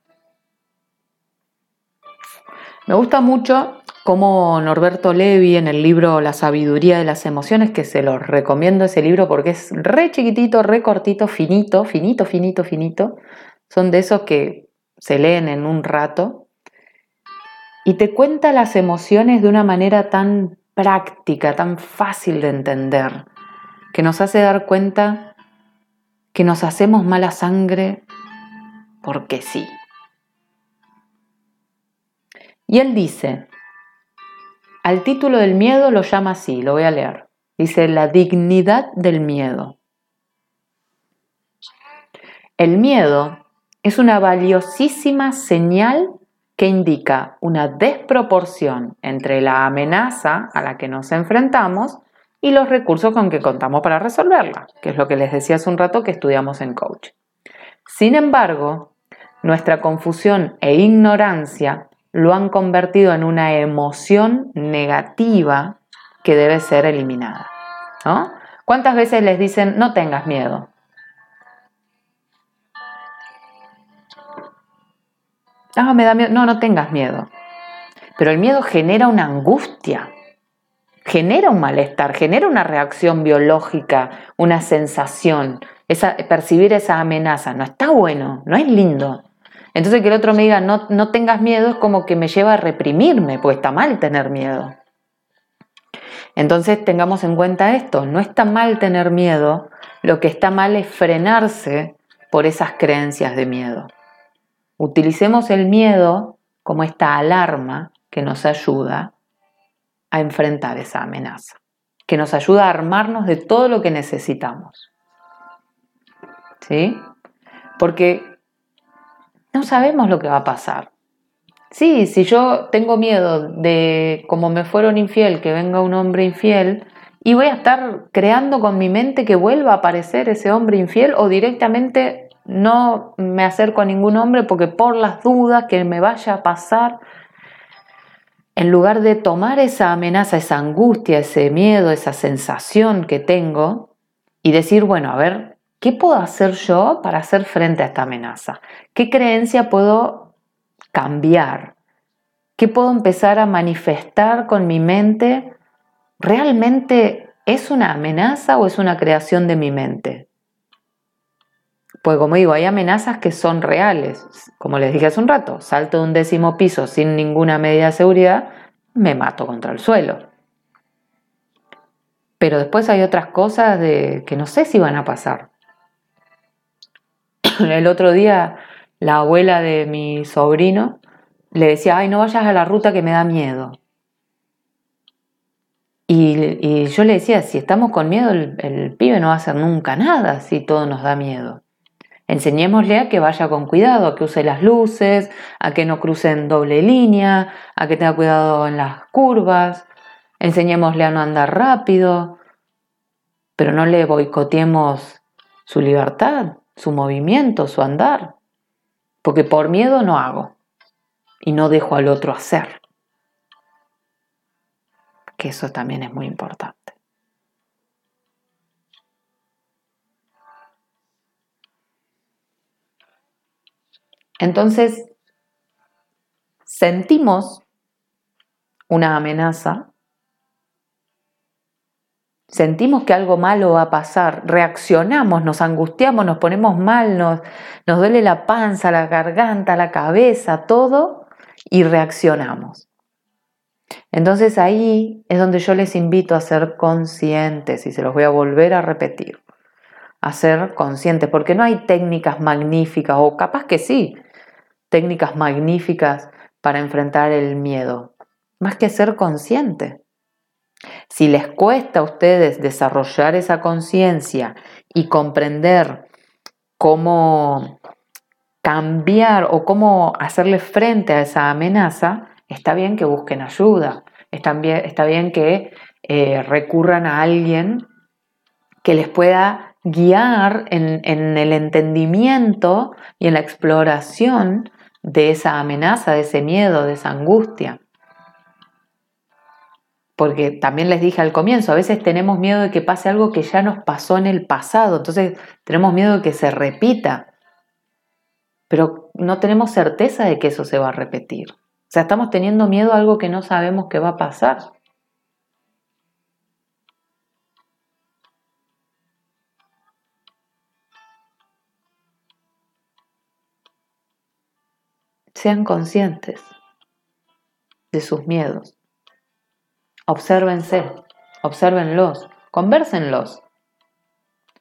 Me gusta mucho cómo Norberto Levi en el libro La sabiduría de las emociones, que se lo recomiendo ese libro porque es re chiquitito, re cortito, finito, finito, finito, finito. Son de esos que se leen en un rato. Y te cuenta las emociones de una manera tan práctica, tan fácil de entender, que nos hace dar cuenta que nos hacemos mala sangre porque sí. Y él dice, al título del miedo lo llama así, lo voy a leer. Dice, la dignidad del miedo. El miedo es una valiosísima señal que indica una desproporción entre la amenaza a la que nos enfrentamos y los recursos con que contamos para resolverla, que es lo que les decía hace un rato que estudiamos en coach. Sin embargo, nuestra confusión e ignorancia lo han convertido en una emoción negativa que debe ser eliminada. ¿no? ¿Cuántas veces les dicen no tengas miedo? Ah, me da miedo. No, no tengas miedo. Pero el miedo genera una angustia, genera un malestar, genera una reacción biológica, una sensación, esa, percibir esa amenaza. No está bueno, no es lindo. Entonces que el otro me diga, no, no tengas miedo, es como que me lleva a reprimirme, porque está mal tener miedo. Entonces tengamos en cuenta esto, no está mal tener miedo, lo que está mal es frenarse por esas creencias de miedo. Utilicemos el miedo como esta alarma que nos ayuda a enfrentar esa amenaza, que nos ayuda a armarnos de todo lo que necesitamos. ¿Sí? Porque no sabemos lo que va a pasar. Sí, si yo tengo miedo de, como me fueron infiel, que venga un hombre infiel, y voy a estar creando con mi mente que vuelva a aparecer ese hombre infiel o directamente no me acerco a ningún hombre porque por las dudas que me vaya a pasar, en lugar de tomar esa amenaza, esa angustia, ese miedo, esa sensación que tengo y decir, bueno, a ver, ¿qué puedo hacer yo para hacer frente a esta amenaza? ¿Qué creencia puedo cambiar? ¿Qué puedo empezar a manifestar con mi mente? ¿Realmente es una amenaza o es una creación de mi mente? Pues como digo, hay amenazas que son reales. Como les dije hace un rato, salto de un décimo piso sin ninguna medida de seguridad, me mato contra el suelo. Pero después hay otras cosas de, que no sé si van a pasar. El otro día la abuela de mi sobrino le decía, ay, no vayas a la ruta que me da miedo. Y, yo le decía, si estamos con miedo, el, el pibe no va a hacer nunca nada si todo nos da miedo. Enseñémosle a que vaya con cuidado, a que use las luces, a que no cruce en doble línea, a que tenga cuidado en las curvas. Enseñémosle a no andar rápido, pero no le boicoteemos su libertad, su movimiento, su andar. Porque por miedo no hago y no dejo al otro hacer. Que eso también es muy importante. Entonces, sentimos una amenaza, sentimos que algo malo va a pasar, reaccionamos, nos angustiamos, nos ponemos mal, nos, nos duele la panza, la garganta, la cabeza, todo, y reaccionamos. Entonces ahí es donde yo les invito a ser conscientes y se los voy a volver a repetir, a ser conscientes, porque no hay técnicas magníficas, o capaz que sí, técnicas magníficas para enfrentar el miedo, más que ser consciente. Si les cuesta a ustedes desarrollar esa conciencia y comprender cómo cambiar o cómo hacerle frente a esa amenaza, está bien que busquen ayuda, está bien, está bien que eh, recurran a alguien que les pueda guiar en, en el entendimiento y en la exploración de esa amenaza, de ese miedo, de esa angustia. Porque también les dije al comienzo, a veces tenemos miedo de que pase algo que ya nos pasó en el pasado, entonces tenemos miedo de que se repita, pero no tenemos certeza de que eso se va a repetir. O sea, estamos teniendo miedo a algo que no sabemos que va a pasar. Sean conscientes de sus miedos. Obsérvense, obsérvenlos, conversenlos.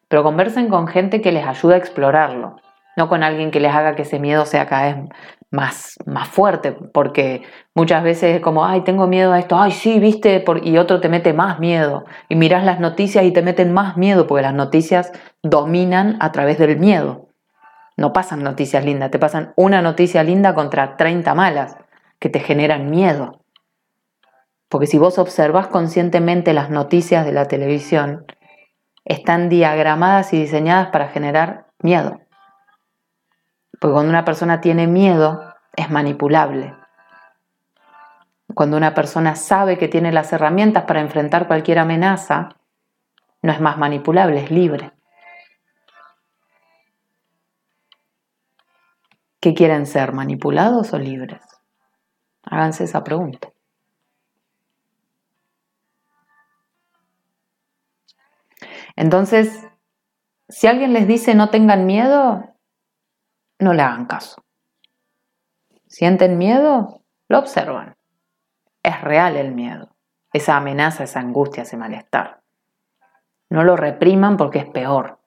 Pero conversen con gente que les ayude a explorarlo, no con alguien que les haga que ese miedo sea cada vez más, más fuerte, porque muchas veces es como, ay, tengo miedo a esto, ay, sí, viste, y otro te mete más miedo, y miras las noticias y te meten más miedo, porque las noticias dominan a través del miedo. No pasan noticias lindas, te pasan una noticia linda contra 30 malas que te generan miedo. Porque si vos observás conscientemente las noticias de la televisión, están diagramadas y diseñadas para generar miedo. Porque cuando una persona tiene miedo, es manipulable. Cuando una persona sabe que tiene las herramientas para enfrentar cualquier amenaza, no es más manipulable, es libre. ¿Qué quieren ser, manipulados o libres? Háganse esa pregunta. Entonces, si alguien les dice no tengan miedo, no le hagan caso. ¿Sienten miedo? Lo observan. Es real el miedo, esa amenaza, esa angustia, ese malestar. No lo repriman porque es peor.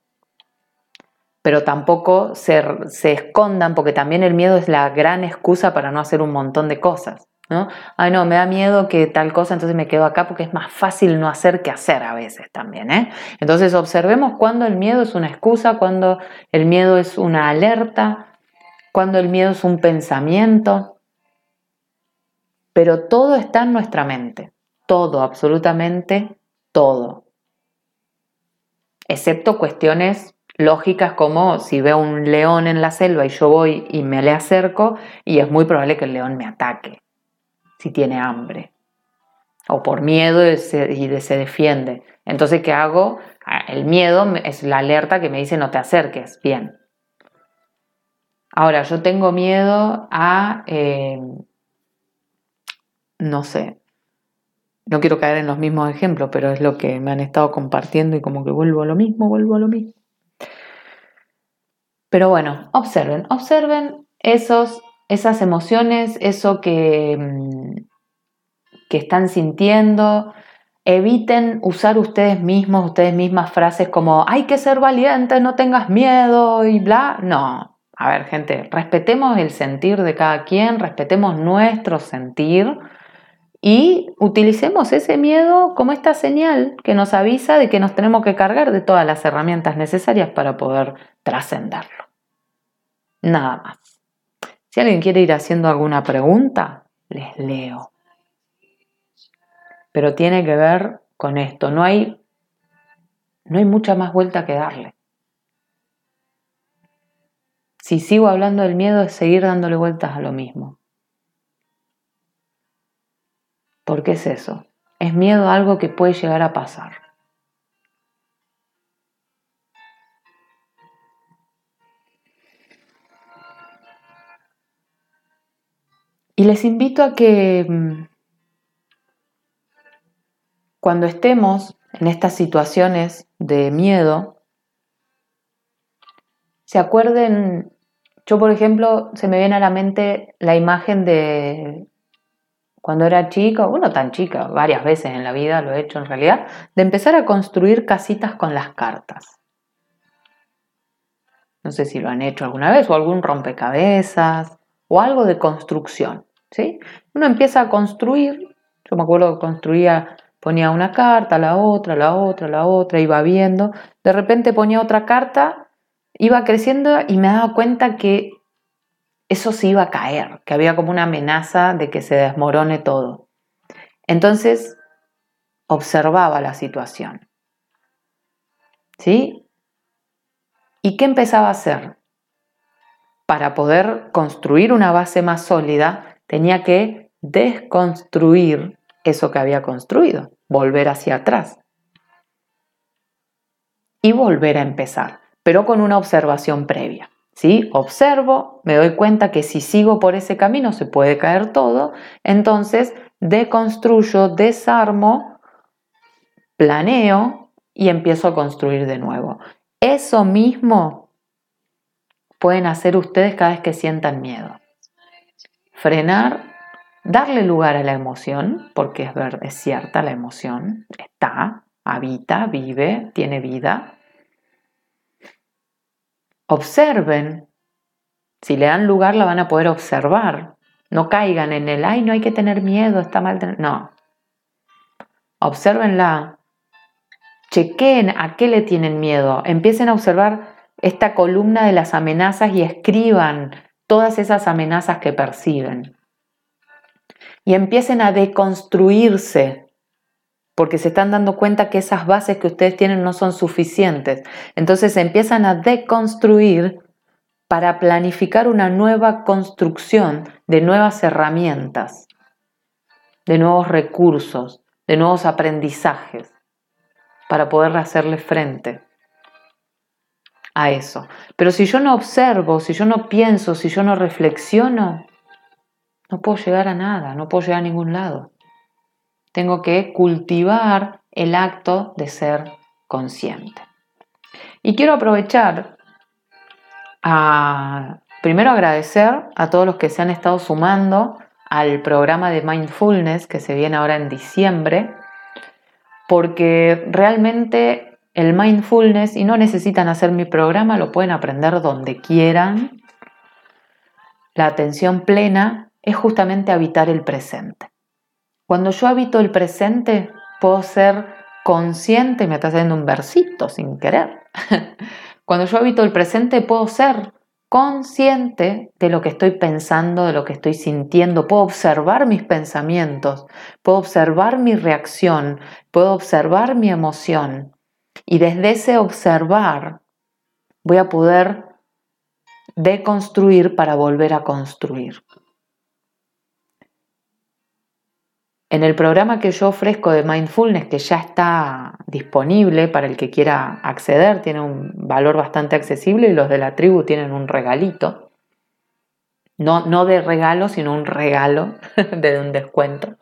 Pero tampoco se, se escondan porque también el miedo es la gran excusa para no hacer un montón de cosas. ¿No? Ay, no, me da miedo que tal cosa, entonces me quedo acá porque es más fácil no hacer que hacer a veces también. ¿eh? Entonces observemos cuando el miedo es una excusa, cuando el miedo es una alerta, cuando el miedo es un pensamiento. Pero todo está en nuestra mente, todo, absolutamente todo. Excepto cuestiones lógicas como si veo un león en la selva y yo voy y me le acerco y es muy probable que el león me ataque si tiene hambre o por miedo y se, se defiende. Entonces, ¿qué hago? Ah, el miedo es la alerta que me dice no te acerques. Bien. Ahora, yo tengo miedo a, eh, no sé, no quiero caer en los mismos ejemplos, pero es lo que me han estado compartiendo y como que vuelvo a lo mismo, vuelvo a lo mismo. Pero bueno, observen, observen esos esas emociones, eso que, mm, que están sintiendo. Eviten usar ustedes mismos, ustedes mismas frases como hay que ser valiente, no tengas miedo y bla. No, a ver gente, respetemos el sentir de cada quien, respetemos nuestro sentir y utilicemos ese miedo como esta señal que nos avisa de que nos tenemos que cargar de todas las herramientas necesarias para poder trascenderlo. Nada más. Si alguien quiere ir haciendo alguna pregunta, les leo. Pero tiene que ver con esto. No hay, no hay mucha más vuelta que darle. Si sigo hablando del miedo es seguir dándole vueltas a lo mismo. ¿Por qué es eso? Es miedo a algo que puede llegar a pasar. Y les invito a que mm, cuando estemos en estas situaciones de miedo, se acuerden, yo por ejemplo, se me viene a la mente la imagen de cuando era chica, bueno, tan chica, varias veces en la vida lo he hecho en realidad, de empezar a construir casitas con las cartas. No sé si lo han hecho alguna vez o algún rompecabezas o algo de construcción. ¿Sí? Uno empieza a construir, yo me acuerdo que construía, ponía una carta, la otra, la otra, la otra, iba viendo, de repente ponía otra carta, iba creciendo y me daba cuenta que eso se iba a caer, que había como una amenaza de que se desmorone todo. Entonces observaba la situación. ¿Sí? ¿Y qué empezaba a hacer? Para poder construir una base más sólida, tenía que desconstruir eso que había construido, volver hacia atrás y volver a empezar, pero con una observación previa. ¿sí? Observo, me doy cuenta que si sigo por ese camino se puede caer todo, entonces deconstruyo, desarmo, planeo y empiezo a construir de nuevo. Eso mismo pueden hacer ustedes cada vez que sientan miedo frenar, darle lugar a la emoción, porque es, es cierta la emoción, está, habita, vive, tiene vida. Observen, si le dan lugar la van a poder observar. No caigan en el, ay, no hay que tener miedo, está mal tener... No. Observenla. Chequen a qué le tienen miedo. Empiecen a observar esta columna de las amenazas y escriban todas esas amenazas que perciben. Y empiecen a deconstruirse, porque se están dando cuenta que esas bases que ustedes tienen no son suficientes. Entonces empiezan a deconstruir para planificar una nueva construcción de nuevas herramientas, de nuevos recursos, de nuevos aprendizajes, para poder hacerle frente a eso. Pero si yo no observo, si yo no pienso, si yo no reflexiono, no puedo llegar a nada, no puedo llegar a ningún lado. Tengo que cultivar el acto de ser consciente. Y quiero aprovechar a primero agradecer a todos los que se han estado sumando al programa de mindfulness que se viene ahora en diciembre, porque realmente el mindfulness, y no necesitan hacer mi programa, lo pueden aprender donde quieran. La atención plena es justamente habitar el presente. Cuando yo habito el presente, puedo ser consciente, me está haciendo un versito sin querer. Cuando yo habito el presente, puedo ser consciente de lo que estoy pensando, de lo que estoy sintiendo, puedo observar mis pensamientos, puedo observar mi reacción, puedo observar mi emoción. Y desde ese observar voy a poder deconstruir para volver a construir. En el programa que yo ofrezco de mindfulness, que ya está disponible para el que quiera acceder, tiene un valor bastante accesible y los de la tribu tienen un regalito. No, no de regalo, sino un regalo de un descuento.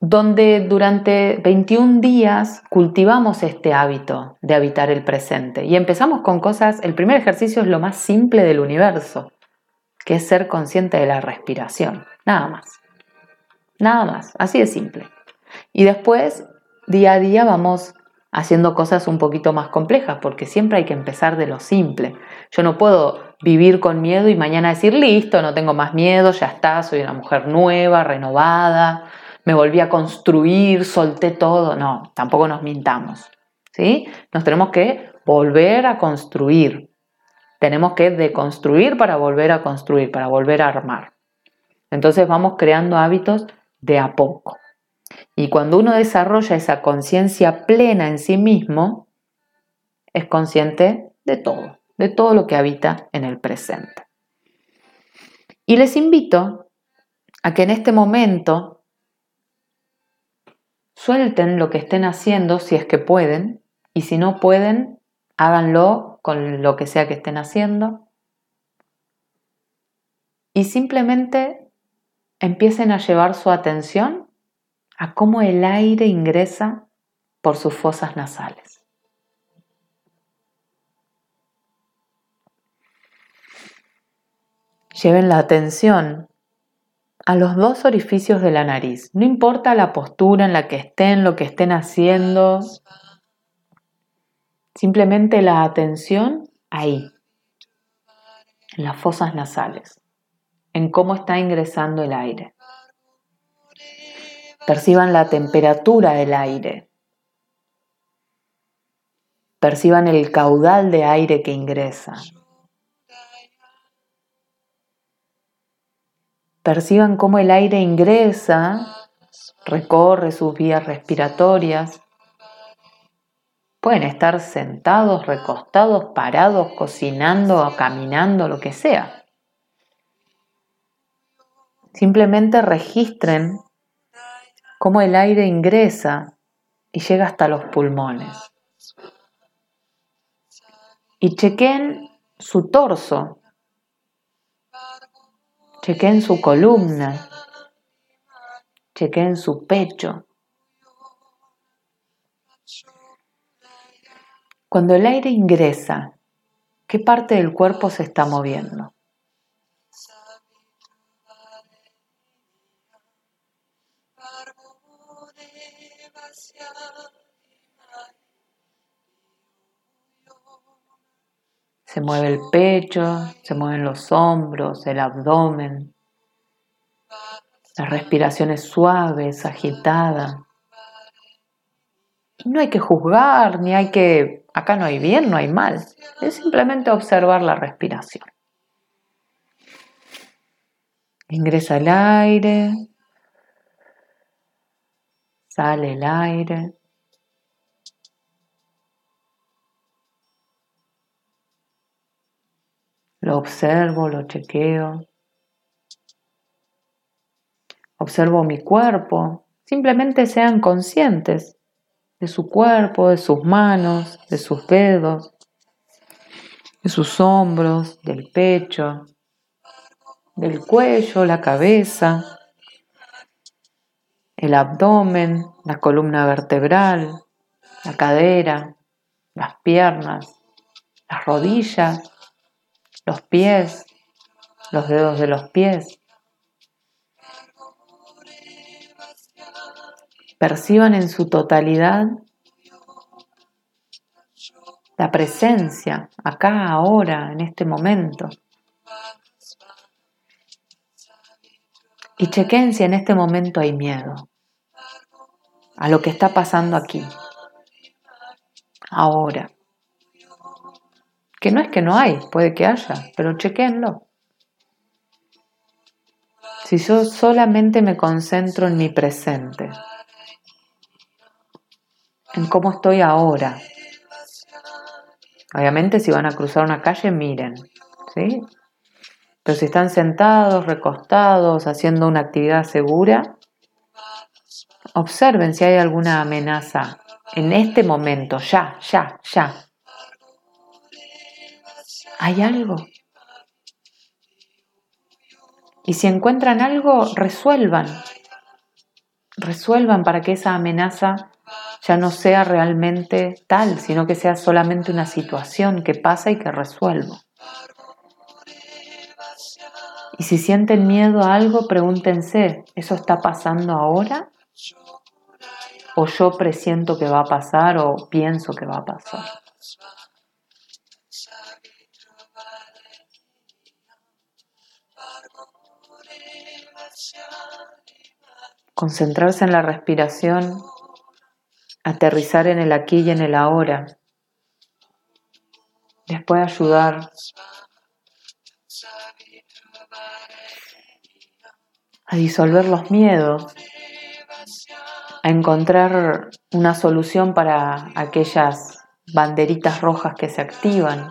Donde durante 21 días cultivamos este hábito de habitar el presente. Y empezamos con cosas, el primer ejercicio es lo más simple del universo, que es ser consciente de la respiración, nada más. Nada más, así de simple. Y después, día a día, vamos haciendo cosas un poquito más complejas, porque siempre hay que empezar de lo simple. Yo no puedo vivir con miedo y mañana decir, listo, no tengo más miedo, ya está, soy una mujer nueva, renovada, me volví a construir, solté todo. No, tampoco nos mintamos. ¿sí? Nos tenemos que volver a construir. Tenemos que deconstruir para volver a construir, para volver a armar. Entonces vamos creando hábitos de a poco. Y cuando uno desarrolla esa conciencia plena en sí mismo, es consciente de todo, de todo lo que habita en el presente. Y les invito a que en este momento suelten lo que estén haciendo si es que pueden, y si no pueden, háganlo con lo que sea que estén haciendo. Y simplemente empiecen a llevar su atención a cómo el aire ingresa por sus fosas nasales. Lleven la atención a los dos orificios de la nariz. No importa la postura en la que estén, lo que estén haciendo. Simplemente la atención ahí, en las fosas nasales en cómo está ingresando el aire. Perciban la temperatura del aire. Perciban el caudal de aire que ingresa. Perciban cómo el aire ingresa, recorre sus vías respiratorias. Pueden estar sentados, recostados, parados, cocinando, caminando, lo que sea. Simplemente registren cómo el aire ingresa y llega hasta los pulmones. Y chequen su torso, chequen su columna, chequen su pecho. Cuando el aire ingresa, ¿qué parte del cuerpo se está moviendo? Se mueve el pecho, se mueven los hombros, el abdomen. La respiración es suave, es agitada. no hay que juzgar, ni hay que... Acá no hay bien, no hay mal. Es simplemente observar la respiración. Ingresa el aire, sale el aire. Lo observo, lo chequeo. Observo mi cuerpo. Simplemente sean conscientes de su cuerpo, de sus manos, de sus dedos, de sus hombros, del pecho. del cuello, la cabeza, el abdomen, la columna vertebral, la cadera, las piernas, las rodillas, los pies, los dedos de los pies. Perciban en su totalidad la presencia acá, ahora, en este momento. Y chequen si en este momento hay miedo a lo que está pasando aquí, ahora. Que no es que no hay, puede que haya, pero chequenlo. Si yo solamente me concentro en mi presente, en cómo estoy ahora. Obviamente si van a cruzar una calle, miren, ¿sí? Pero si están sentados, recostados, haciendo una actividad segura, observen si hay alguna amenaza en este momento, ya, ya, ya. ¿Hay algo? Y si encuentran algo, resuelvan. Resuelvan para que esa amenaza ya no sea realmente tal, sino que sea solamente una situación que pasa y que resuelvo. Y si sienten miedo a algo, pregúntense, ¿eso está pasando ahora? ¿O yo presiento que va a pasar o pienso que va a pasar? Concentrarse en la respiración, aterrizar en el aquí y en el ahora, les puede ayudar a disolver los miedos, a encontrar una solución para aquellas banderitas rojas que se activan,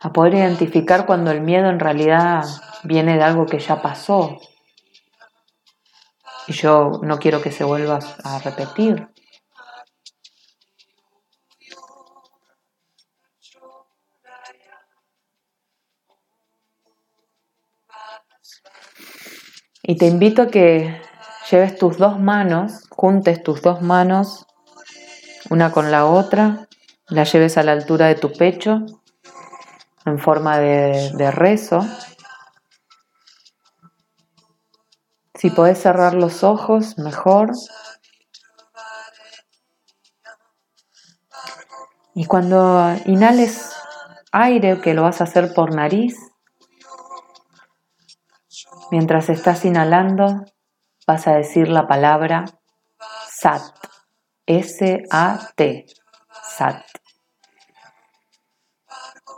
a poder identificar cuando el miedo en realidad viene de algo que ya pasó y yo no quiero que se vuelva a repetir. Y te invito a que lleves tus dos manos, juntes tus dos manos, una con la otra, la lleves a la altura de tu pecho, en forma de, de rezo. Si podés cerrar los ojos, mejor. Y cuando inhales aire, que lo vas a hacer por nariz, mientras estás inhalando, vas a decir la palabra SAT. S-A-T. SAT.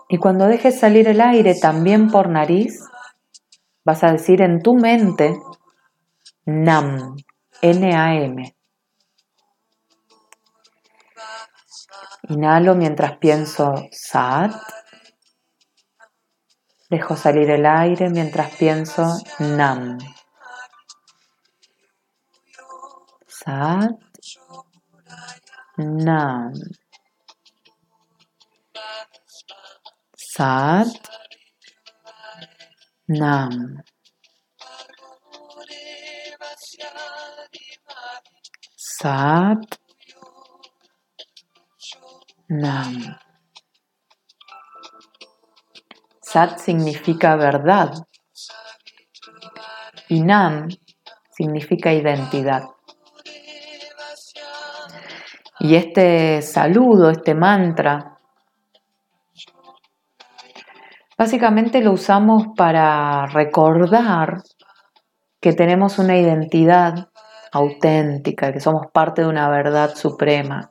Y cuando dejes salir el aire también por nariz, vas a decir en tu mente NAM, N-A-M. Inhalo mientras pienso SAT. Dejo salir el aire mientras pienso NAM. SAT. NAM. SAT. NAM. Sat Nam. Sat significa verdad y Nam significa identidad. Y este saludo, este mantra, básicamente lo usamos para recordar que tenemos una identidad auténtica, que somos parte de una verdad suprema,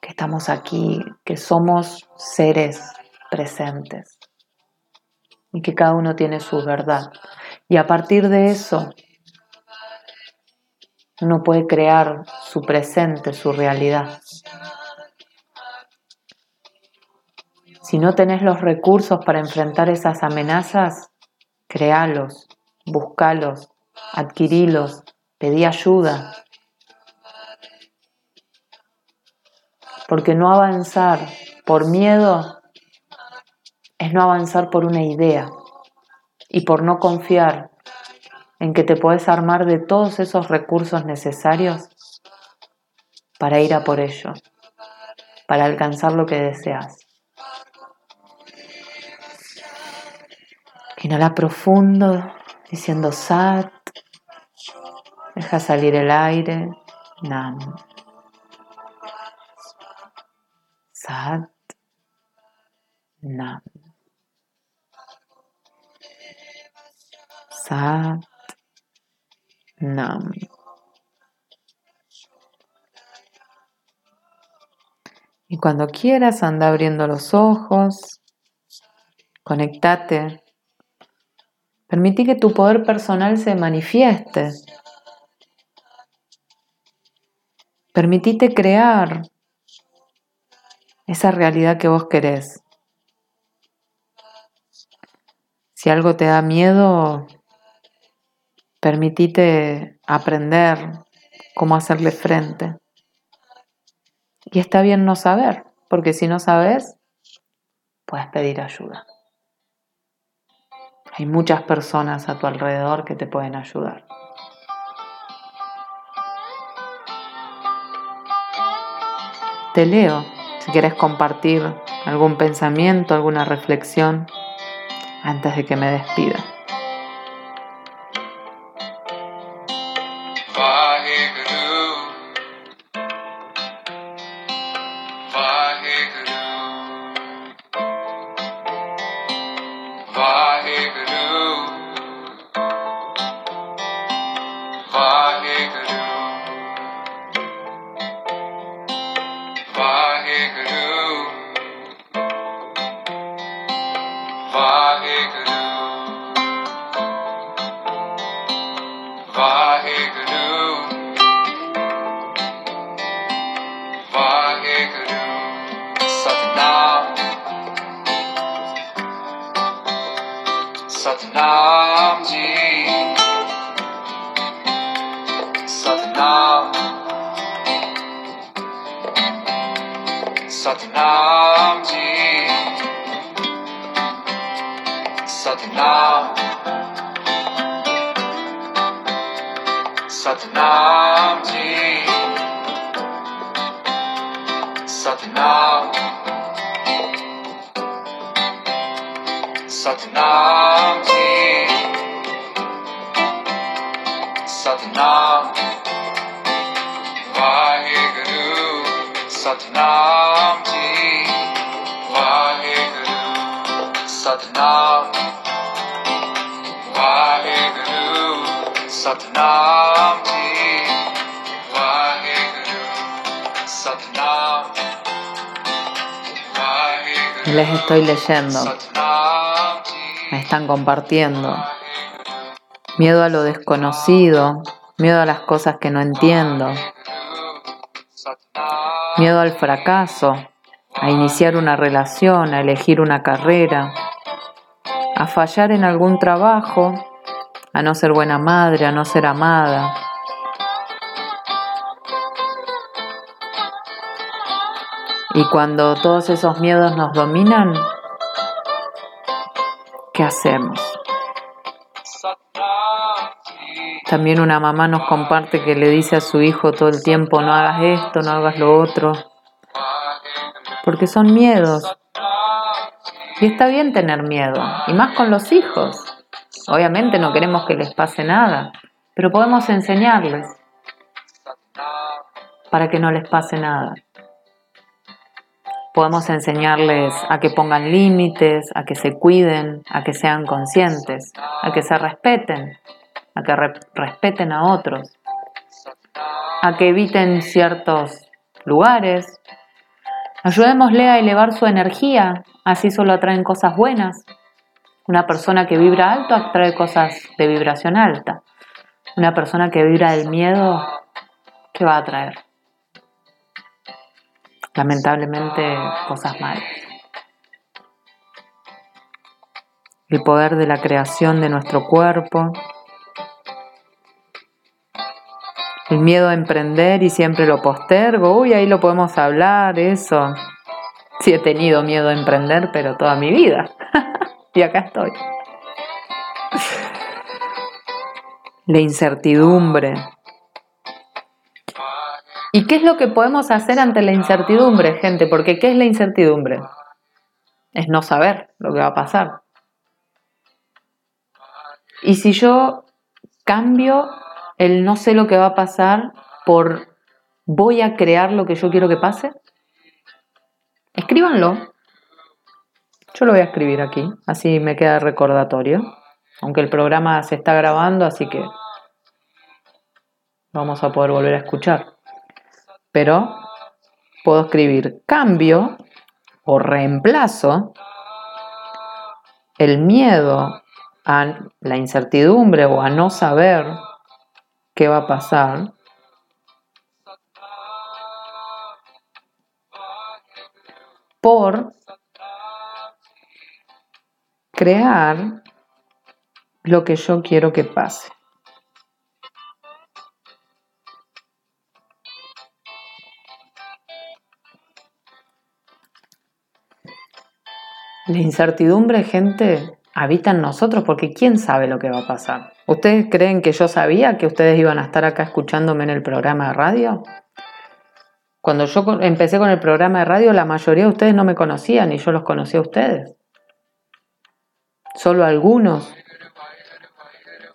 que estamos aquí, que somos seres presentes y que cada uno tiene su verdad. Y a partir de eso, uno puede crear su presente, su realidad. Si no tenés los recursos para enfrentar esas amenazas, créalos, buscalos, adquirilos, pedí ayuda. Porque no avanzar por miedo es no avanzar por una idea y por no confiar en que te puedes armar de todos esos recursos necesarios para ir a por ello, para alcanzar lo que deseas. Inhala profundo, diciendo Sat. Deja salir el aire. Nam. Sat. Nam. Sat. Nam. Y cuando quieras, anda abriendo los ojos, conectate, permití que tu poder personal se manifieste. Permitite crear esa realidad que vos querés. Si algo te da miedo, permitite aprender cómo hacerle frente. Y está bien no saber, porque si no sabes, puedes pedir ayuda. Hay muchas personas a tu alrededor que te pueden ayudar. Te leo si quieres compartir algún pensamiento, alguna reflexión antes de que me despida. Satnam Satnam Ji Satnam Satnam Les estoy leyendo, me están compartiendo. Miedo a lo desconocido, miedo a las cosas que no entiendo, miedo al fracaso, a iniciar una relación, a elegir una carrera, a fallar en algún trabajo, a no ser buena madre, a no ser amada. Y cuando todos esos miedos nos dominan, ¿qué hacemos? También una mamá nos comparte que le dice a su hijo todo el tiempo, no hagas esto, no hagas lo otro, porque son miedos. Y está bien tener miedo, y más con los hijos. Obviamente no queremos que les pase nada, pero podemos enseñarles para que no les pase nada. Podemos enseñarles a que pongan límites, a que se cuiden, a que sean conscientes, a que se respeten, a que re- respeten a otros, a que eviten ciertos lugares. Ayudémosle a elevar su energía, así solo atraen cosas buenas. Una persona que vibra alto atrae cosas de vibración alta. Una persona que vibra del miedo, ¿qué va a atraer? Lamentablemente, cosas malas. El poder de la creación de nuestro cuerpo. El miedo a emprender y siempre lo postergo. Uy, ahí lo podemos hablar, eso. Sí he tenido miedo a emprender, pero toda mi vida. y acá estoy. La incertidumbre. ¿Y qué es lo que podemos hacer ante la incertidumbre, gente? Porque ¿qué es la incertidumbre? Es no saber lo que va a pasar. Y si yo cambio el no sé lo que va a pasar por voy a crear lo que yo quiero que pase, escríbanlo. Yo lo voy a escribir aquí, así me queda recordatorio. Aunque el programa se está grabando, así que vamos a poder volver a escuchar. Pero puedo escribir cambio o reemplazo el miedo a la incertidumbre o a no saber qué va a pasar, por crear lo que yo quiero que pase. La incertidumbre, gente, habita en nosotros porque ¿quién sabe lo que va a pasar? ¿Ustedes creen que yo sabía que ustedes iban a estar acá escuchándome en el programa de radio? Cuando yo empecé con el programa de radio, la mayoría de ustedes no me conocían y yo los conocí a ustedes. Solo algunos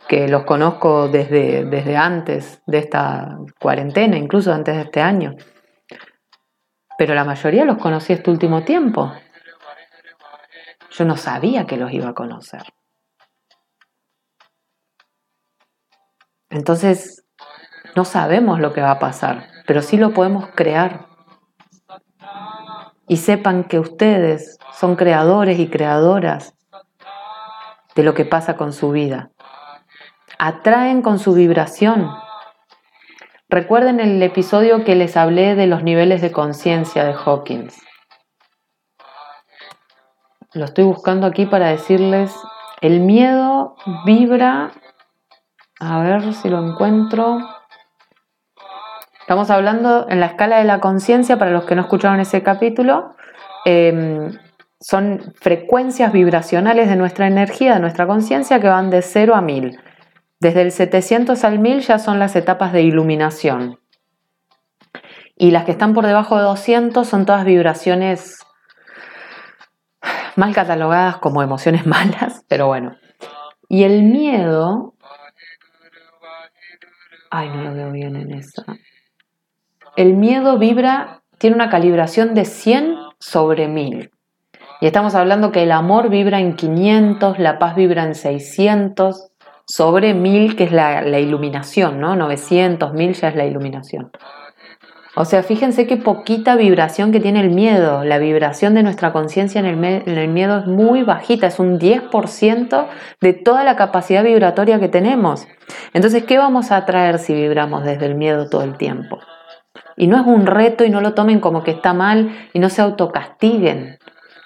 que los conozco desde, desde antes de esta cuarentena, incluso antes de este año. Pero la mayoría los conocí este último tiempo. Yo no sabía que los iba a conocer. Entonces, no sabemos lo que va a pasar, pero sí lo podemos crear. Y sepan que ustedes son creadores y creadoras de lo que pasa con su vida. Atraen con su vibración. Recuerden el episodio que les hablé de los niveles de conciencia de Hawkins. Lo estoy buscando aquí para decirles, el miedo vibra, a ver si lo encuentro. Estamos hablando en la escala de la conciencia, para los que no escucharon ese capítulo, em, son frecuencias vibracionales de nuestra energía, de nuestra conciencia, que van de 0 a 1000. Desde el 700 al 1000 ya son las etapas de iluminación. Y las que están por debajo de 200 son todas vibraciones mal catalogadas como emociones malas, pero bueno. Y el miedo... Ay, no lo veo bien en esa. El miedo vibra, tiene una calibración de 100 sobre 1000. Y estamos hablando que el amor vibra en 500, la paz vibra en 600, sobre 1000, que es la, la iluminación, ¿no? 900, 1000 ya es la iluminación. O sea, fíjense qué poquita vibración que tiene el miedo. La vibración de nuestra conciencia en, el miedo es muy bajita, es un 10% de toda la capacidad vibratoria que tenemos. Entonces, ¿qué vamos a atraer si vibramos desde el miedo todo el tiempo? Y no es un reto y no lo tomen como que está mal y no se autocastiguen.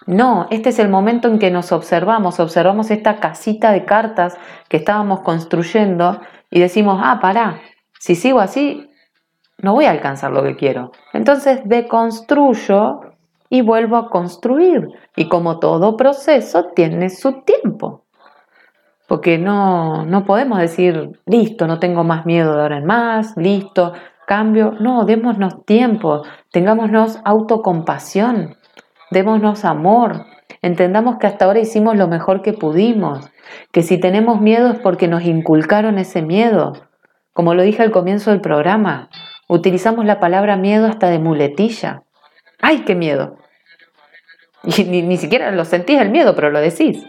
No, este es el momento en que nos observamos, observamos esta casita de cartas que estábamos construyendo y decimos, ah, pará, si sigo así, no voy a alcanzar lo que quiero. Entonces deconstruyo y vuelvo a construir. Y como todo proceso tiene su tiempo. Porque no, no podemos decir, listo, no tengo más miedo de ahora en más, listo, cambio. No, démonos tiempo, tengámonos autocompasión, démonos amor. Entendamos que hasta ahora hicimos lo mejor que pudimos, que si tenemos miedo es porque nos inculcaron ese miedo. Como lo dije al comienzo del programa, Utilizamos la palabra miedo hasta de muletilla. ¡Ay, qué miedo! Y ni, siquiera lo sentís el miedo, pero lo decís.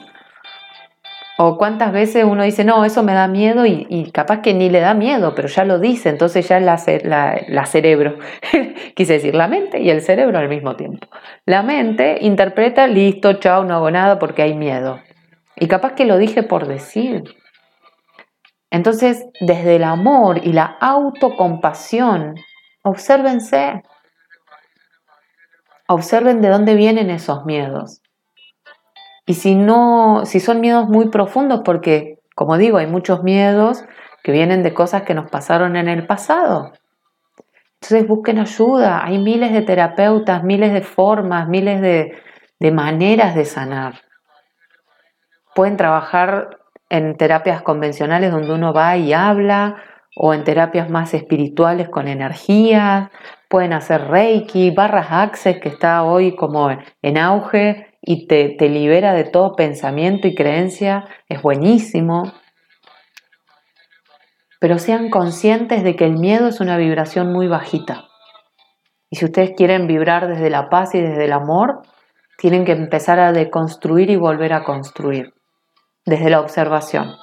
O cuántas veces uno dice, no, eso me da miedo y, capaz que ni le da miedo, pero ya lo dice, entonces ya la, la, la cerebro, quise decir la mente y el cerebro al mismo tiempo. La mente interpreta, listo, chao, no hago nada porque hay miedo. Y capaz que lo dije por decir. Entonces, desde el amor y la autocompasión, obsérvense. Observen de dónde vienen esos miedos. Y si no, si son miedos muy profundos, porque, como digo, hay muchos miedos que vienen de cosas que nos pasaron en el pasado. Entonces busquen ayuda. Hay miles de terapeutas, miles de formas, miles de, de maneras de sanar. Pueden trabajar en terapias convencionales donde uno va y habla, o en terapias más espirituales con energías, pueden hacer Reiki, barras Access, que está hoy como en auge y te, te libera de todo pensamiento y creencia, es buenísimo. Pero sean conscientes de que el miedo es una vibración muy bajita. Y si ustedes quieren vibrar desde la paz y desde el amor, tienen que empezar a deconstruir y volver a construir desde la observación.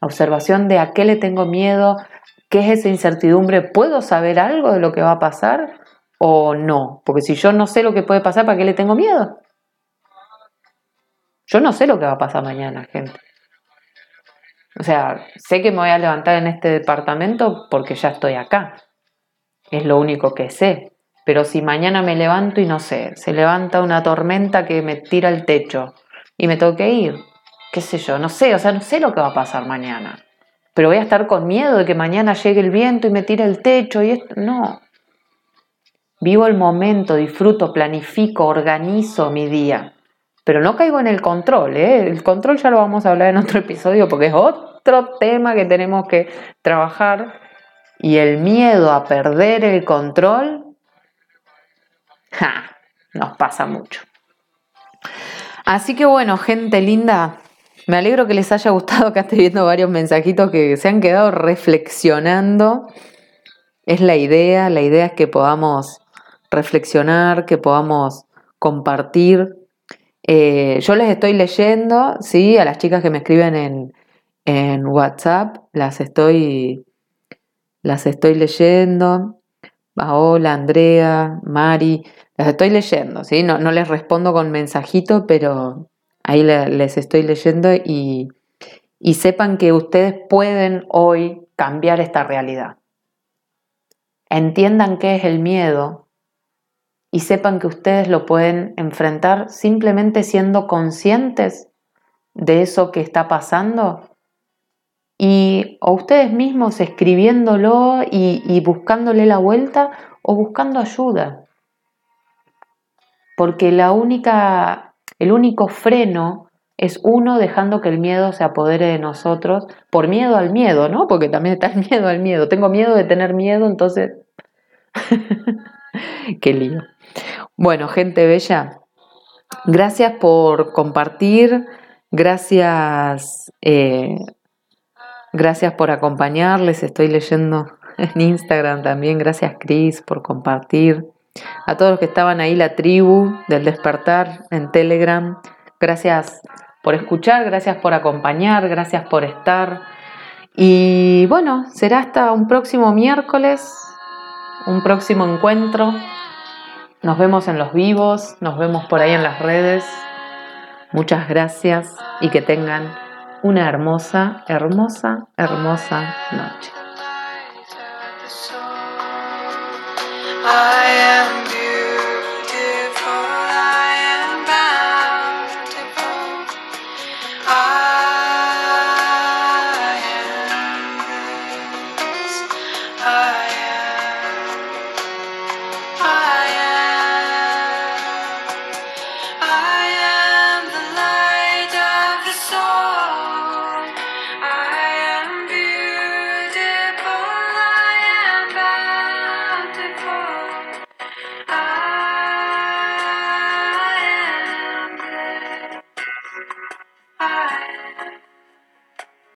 Observación de a qué le tengo miedo, qué es esa incertidumbre, ¿puedo saber algo de lo que va a pasar o no? Porque si yo no sé lo que puede pasar, ¿para qué le tengo miedo? Yo no sé lo que va a pasar mañana, gente. O sea, sé que me voy a levantar en este departamento porque ya estoy acá. Es lo único que sé. Pero si mañana me levanto y no sé, se levanta una tormenta que me tira el techo y me tengo que ir, qué sé yo, no sé, o sea, no sé lo que va a pasar mañana. Pero voy a estar con miedo de que mañana llegue el viento y me tire el techo y esto. No. Vivo el momento, disfruto, planifico, organizo mi día. Pero no caigo en el control, ¿eh? El control ya lo vamos a hablar en otro episodio porque es otro tema que tenemos que trabajar. Y el miedo a perder el control, ja, nos pasa mucho. Así que bueno, gente linda, me alegro que les haya gustado, que estoy viendo varios mensajitos que se han quedado reflexionando. Es la idea, la idea es que podamos reflexionar, que podamos compartir. Eh, yo les estoy leyendo, sí, a las chicas que me escriben en, en WhatsApp, las estoy, las estoy leyendo. Paola, Andrea, Mari, las estoy leyendo, ¿sí? No, no les respondo con mensajito, pero Ahí les estoy leyendo y, y sepan que ustedes pueden hoy cambiar esta realidad. Entiendan qué es el miedo y sepan que ustedes lo pueden enfrentar simplemente siendo conscientes de eso que está pasando y o ustedes mismos escribiéndolo y, y, buscándole la vuelta o buscando ayuda. Porque la única el único freno es uno dejando que el miedo se apodere de nosotros por miedo al miedo, ¿no? Porque también está el miedo al miedo. Tengo miedo de tener miedo, entonces... Qué lío. Bueno, gente bella, gracias por compartir, gracias, eh, gracias por acompañarles, estoy leyendo en Instagram también, gracias Cris por compartir a todos los que estaban ahí, la tribu del despertar en Telegram. Gracias por escuchar, gracias por acompañar, gracias por estar. Y bueno, será hasta un próximo miércoles, un próximo encuentro. Nos vemos en los vivos, nos vemos por ahí en las redes. Muchas gracias y que tengan una hermosa, hermosa, hermosa noche. I am